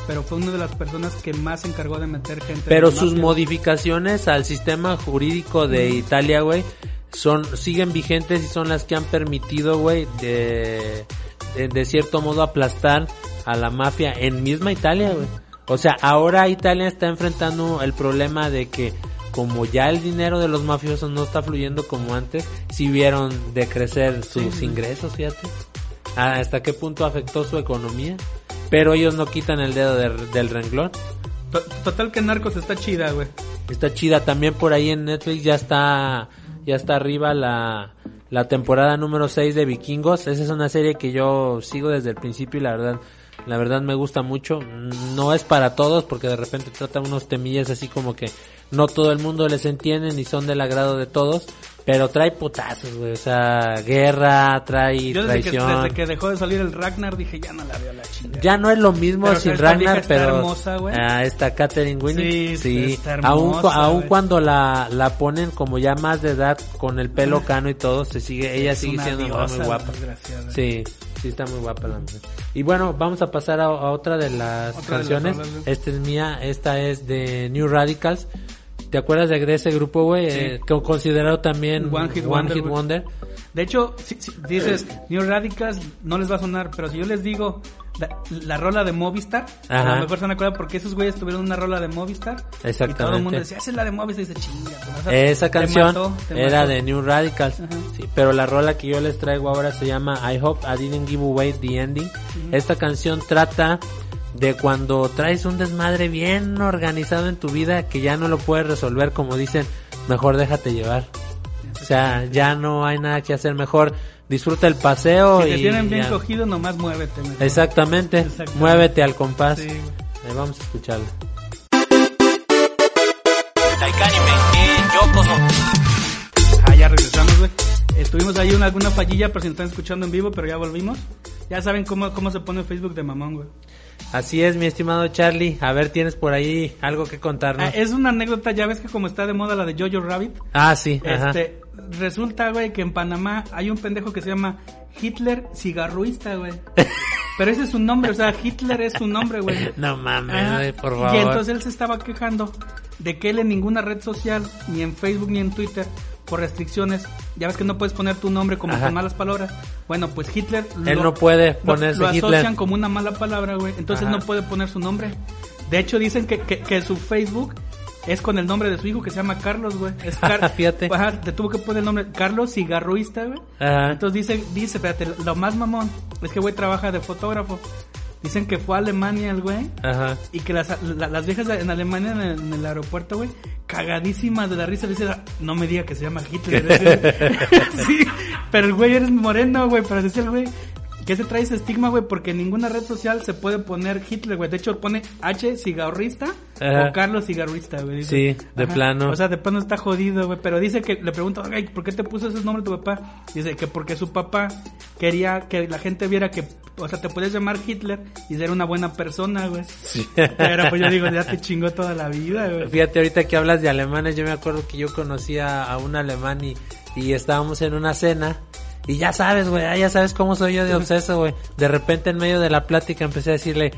Pero fue una de las personas que más se encargó de meter gente. Pero sus mafia. modificaciones al sistema jurídico de Italia, güey, son siguen vigentes y son las que han permitido, güey, de, de de cierto modo aplastar a la mafia en misma Italia, güey. O sea, ahora Italia está enfrentando el problema de que como ya el dinero de los mafiosos no está fluyendo como antes, si vieron decrecer sus ingresos, fíjate. Ah, ¿Hasta qué punto afectó su economía? Pero ellos no quitan el dedo de- del renglón. To- Total que Narcos está chida, güey. Está chida también por ahí en Netflix ya está ya está arriba la la temporada número 6 de Vikingos. Esa es una serie que yo sigo desde el principio y la verdad la verdad me gusta mucho. No es para todos porque de repente trata unos temillas así como que no todo el mundo les entiende ni son del agrado de todos, pero trae putazos, güey, o sea, guerra, trae Yo desde que, traición. desde que dejó de salir el Ragnar dije, ya no la veo a la chingada. Ya no es lo mismo Pero sin Ragnar, está pero hermosa, güey. ah, esta Catherine Winnie, Sí, sí, está hermosa, aún cuando la, la ponen como ya más de edad con el pelo cano y todo, se sigue, ella Es sigue siendo diosa, muy guapa. Sí, sí está muy guapa la mujer. Y bueno, vamos a pasar a, a otra de las Otra canciones. Esta es mía, esta es de New Radicals. ¿Te acuerdas de, de ese grupo, güey? Sí. Eh, co- considerado también One Hit One Wonder, Hit. Wonder. De hecho, si, si dices New Radicals, no les va a sonar, pero si yo les digo la, la rola de Movistar, a Ajá. lo mejor se van a acordar porque esos güeyes tuvieron una rola de Movistar. Y todo Exactamente. el mundo decía, esa es la de Movistar. Y dice, chinga. a- Esa canción mató, era mató". de New Radicals, sí, pero la rola que yo les traigo ahora se llama I Hope I Didn't Give Away the Ending. Esta canción trata de cuando traes un desmadre bien organizado en tu vida que ya no lo puedes resolver como dicen, mejor déjate llevar. O sea, ya no hay nada que hacer, mejor disfruta el paseo Si te y tienen bien ya. cogido, nomás muévete. mejor. Exactamente, Exactamente. muévete al compás. Sí. Ahí vamos a escucharlo. Ah, ya regresamos, güey. Estuvimos ahí en alguna fallilla, pero si nos están escuchando en vivo, pero ya volvimos. Ya saben cómo, cómo se pone Facebook de mamón, güey. Así es, mi estimado Charlie. A ver, tienes por ahí algo que contarnos. Ah, es una anécdota, ya ves que como está de moda la de Jojo Rabbit, Ah, sí, ajá. Este, resulta, güey, que en Panamá hay un pendejo que se llama Hitler cigarruista, güey. Pero ese es su nombre, o sea, Hitler es su nombre, güey. No mames, por favor. Y entonces él se estaba quejando de que él en ninguna red social, ni en Facebook ni en Twitter, por restricciones, ya ves que no puedes poner tu nombre como Ajá. con malas palabras. Bueno, pues Hitler Él no puede lo- ponerse lo, Hitler. asocian como una mala palabra, güey. Entonces Ajá. no puede poner su nombre. De hecho dicen que, que, que su Facebook es con el nombre de su hijo que se llama Carlos, güey. Es Car- Fíjate. Ajá, te tuvo que poner el nombre Carlos Cigarruista, güey. Ajá. Entonces dice, dice, espérate, lo más mamón es que güey trabaja de fotógrafo. Dicen que fue a Alemania el güey Ajá. y que las, la- las viejas en Alemania en el, en el aeropuerto, güey, cagadísimas de la risa, le dicen, no me diga que se llama Hitler. sí, pero el güey eres moreno, güey, pero decía el güey, que se trae ese estigma, güey, porque en ninguna red social se puede poner Hitler, güey. De hecho, pone H cigarrista Ajá. o Carlos cigarrista, güey. Sí, de plano. O sea, de plano está jodido, güey. Pero dice que le pregunta, "Ay, ¿por qué te puso ese nombre tu papá? Dice que porque su papá quería que la gente viera que, o sea, te puedes llamar Hitler y ser una buena persona, güey. Pero pues yo digo, ya te chingó toda la vida, güey. Fíjate, ahorita que hablas de alemanes, yo me acuerdo que yo conocía a un alemán y, y estábamos en una cena. Y ya sabes, güey, ah, ya sabes cómo soy yo de obseso, güey. De repente en medio de la plática empecé a decirle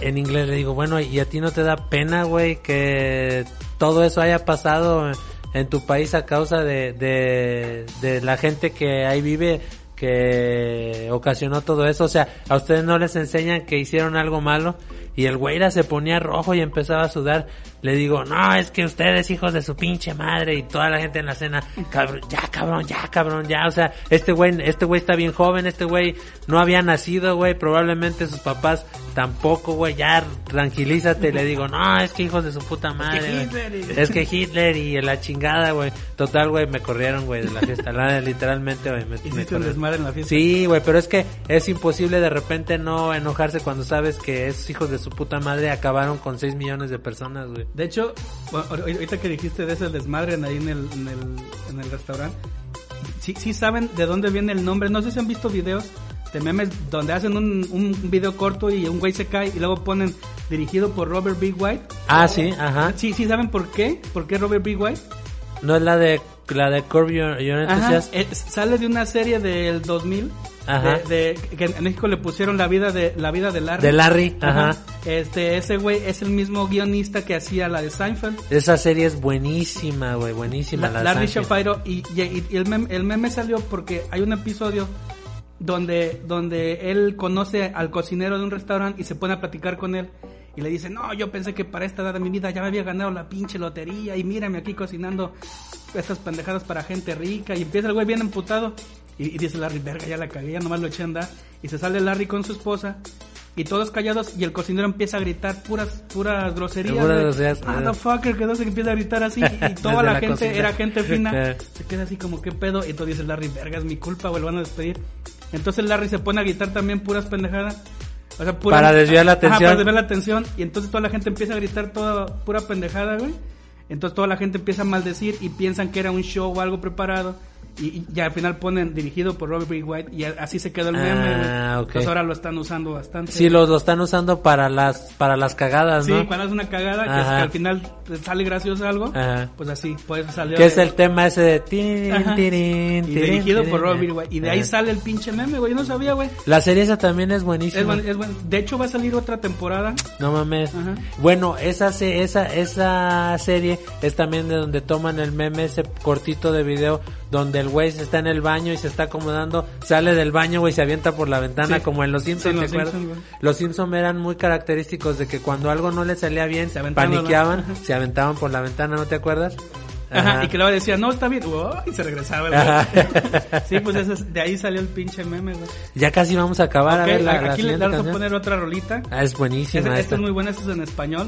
en inglés, le digo, bueno, ¿y a ti no te da pena, güey, que todo eso haya pasado en tu país a causa de, de, de la gente que ahí vive que ocasionó todo eso. O sea, a ustedes no les enseñan que hicieron algo malo y el güeyra se ponía rojo y empezaba a sudar. Le digo, no, es que ustedes hijos de su pinche madre y toda la gente en la cena, cabrón, ya cabrón, ya cabrón, ya, o sea, este güey, este güey está bien joven, este güey no había nacido, güey, probablemente sus papás tampoco, güey, ya tranquilízate, le digo, no, es que hijos de su puta madre, es que Hitler y la chingada, güey, total, güey, me corrieron, güey, de la fiesta, la, literalmente, güey, me, me corrieron. en la fiesta. Sí, güey, pero es que es imposible de repente no enojarse cuando sabes que esos hijos de su puta madre acabaron con 6 millones de personas, güey. De hecho, ahorita que dijiste de ese desmadre ahí en el, en el, en el restaurante, sí, sí saben de dónde viene el nombre. No sé si han visto videos de memes donde hacen un, un video corto y un güey se cae y luego ponen dirigido por Robert B. White. Ah, sí, ajá. Sí, sí saben por qué, por qué Robert B. White. No es la de la de Curb Your, Your Ajá, Enthusiasm. eh, sale de una serie del 2000 Ajá. de, de- que en México le pusieron la vida de la vida de Larry. De Larry, ajá. Este ese güey es el mismo guionista que hacía la de Seinfeld. Esa serie es buenísima, güey, buenísima. La- Larry. Shapiro y, y- y el, meme, el meme salió porque hay un episodio donde, donde él conoce al cocinero de un restaurante y se pone a platicar con él y le dice, no, yo pensé que para esta edad de mi vida ya me había ganado la pinche lotería y mírame aquí cocinando estas pendejadas para gente rica y empieza el güey bien emputado y, y dice Larry, verga, ya la cagué, ya nomás lo eché a andar y se sale Larry con su esposa y todos callados y el cocinero empieza a gritar puras puras groserías. Puras groserías, ah. Motherfucker, que no se empieza a gritar así y toda la, la gente cocina. era gente fina. Se queda así como, ¿qué pedo? Y entonces dice Larry, verga, es mi culpa, güey, lo van a despedir. Entonces Larry se pone a gritar también puras pendejadas. O sea, puras- Para desviar la Ajá, atención. para desviar la atención. Y entonces toda la gente empieza a gritar toda pura pendejada, güey. Entonces toda la gente empieza a maldecir y piensan que era un show o algo preparado. Y, y ya al final ponen dirigido por Robert B. White y así se quedó el meme. Ah, ok. Entonces ahora lo están usando bastante. Sí, lo, lo están usando para las para las cagadas, Sí, ¿no? cuando es una cagada, que, es que al final te sale gracioso algo, Ajá. pues así, pues salió. Que es el tema ese de tirin, tirin, Y dirigido tirin, por Robert eh. güey. Y de ahí sale el pinche meme, güey. Yo no sabía, güey. La serie esa también es Es buenísima. buen- es buen- De hecho, va a salir otra temporada. No mames. Ajá. Bueno, esa, se- esa, esa serie es también de donde toman el meme, ese cortito de video, donde el güey se está en el baño y se está acomodando, sale del baño, güey, se avienta por la ventana, Sí. como en Los Sí, Simpsons, ¿te Los güey. Los Simpsons eran muy característicos de que cuando algo no les salía bien, Se a la- paniqueaban, se aventaban por la ventana, ¿no te acuerdas? Ajá. Y que luego decía, no, está bien. Y se regresaba, güey. sí, pues es- de ahí salió el pinche meme, güey. Ya casi vamos a acabar, a Ok, ver la, la aquí le vamos a poner otra rolita. Ah, es buenísima Este, esta. es muy bueno, este es en español.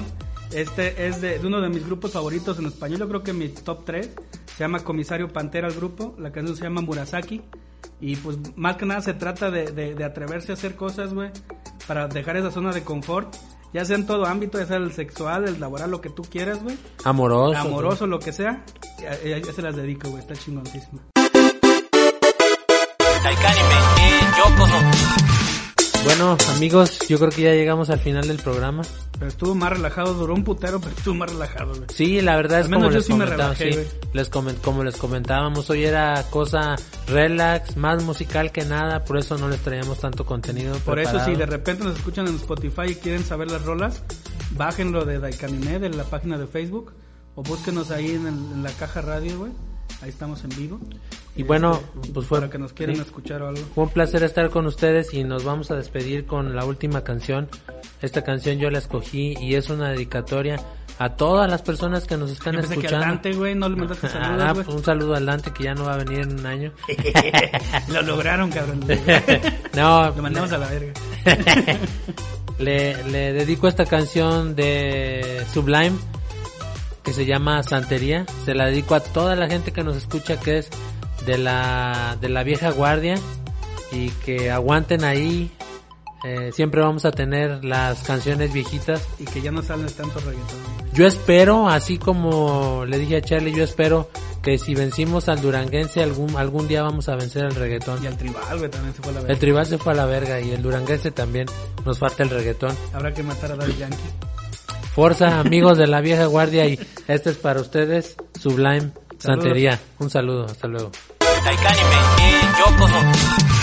Este es de, de uno de mis grupos favoritos en español. Yo creo que mi top 3 se llama Comisario Pantera el grupo. La canción se llama Murasaki. Y pues más que nada se trata de, de- de atreverse a hacer cosas, güey. Para dejar esa zona de confort. Ya sea en todo ámbito, ya sea el sexual, el laboral, lo que tú quieras, güey. Amoroso. Amoroso, lo que sea. Ya, ya- ya se las dedico, güey. Está chingoncísima. Bueno, amigos, yo creo que ya llegamos al final del programa. Pero estuvo más relajado, duró un putero, pero estuvo más relajado, güey. Sí, la verdad es como les sí relajé, sí, les como les comentábamos, hoy era cosa relax, más musical que nada, por eso no les traíamos tanto contenido. Por eso, si de repente nos escuchan en Spotify y quieren saber las rolas, bájenlo de Daikanime, de la página de Facebook, o búsquenos ahí en, el- en la caja radio, güey. Ahí estamos en vivo. Y bueno, Este, pues fue- Para que nos quieran sí. escuchar o algo. Fue un placer estar con ustedes y nos vamos a despedir con la última canción. Esta canción yo la escogí y es una dedicatoria a todas las personas que nos están Yo pensé que escuchando. Dante, güey, no le mandaste Ah, saludos, güey. un saludo al Dante que ya no va a venir en un año. Lo lograron, cabrón. no, Lo mandamos a la verga. le, le dedico esta canción de Sublime que se llama Santería. Se la dedico a toda la gente que nos escucha que es de la, de la vieja guardia y que aguanten ahí. Eh, siempre vamos a tener las canciones viejitas. Y que ya no salen tanto reggaetón. Yo espero, así como le dije a Charlie, yo espero que si vencimos al duranguense algún, algún día vamos a vencer al reggaetón. Y al tribal, güey, también se fue a la verga. El tribal se fue a la verga y el duranguense también. Nos falta el reggaetón. Habrá que matar a Daddy Yankee. Forza, amigos de la vieja guardia y este es para ustedes, Sublime Santería. Un saludo, hasta luego. 大会にめへようこそ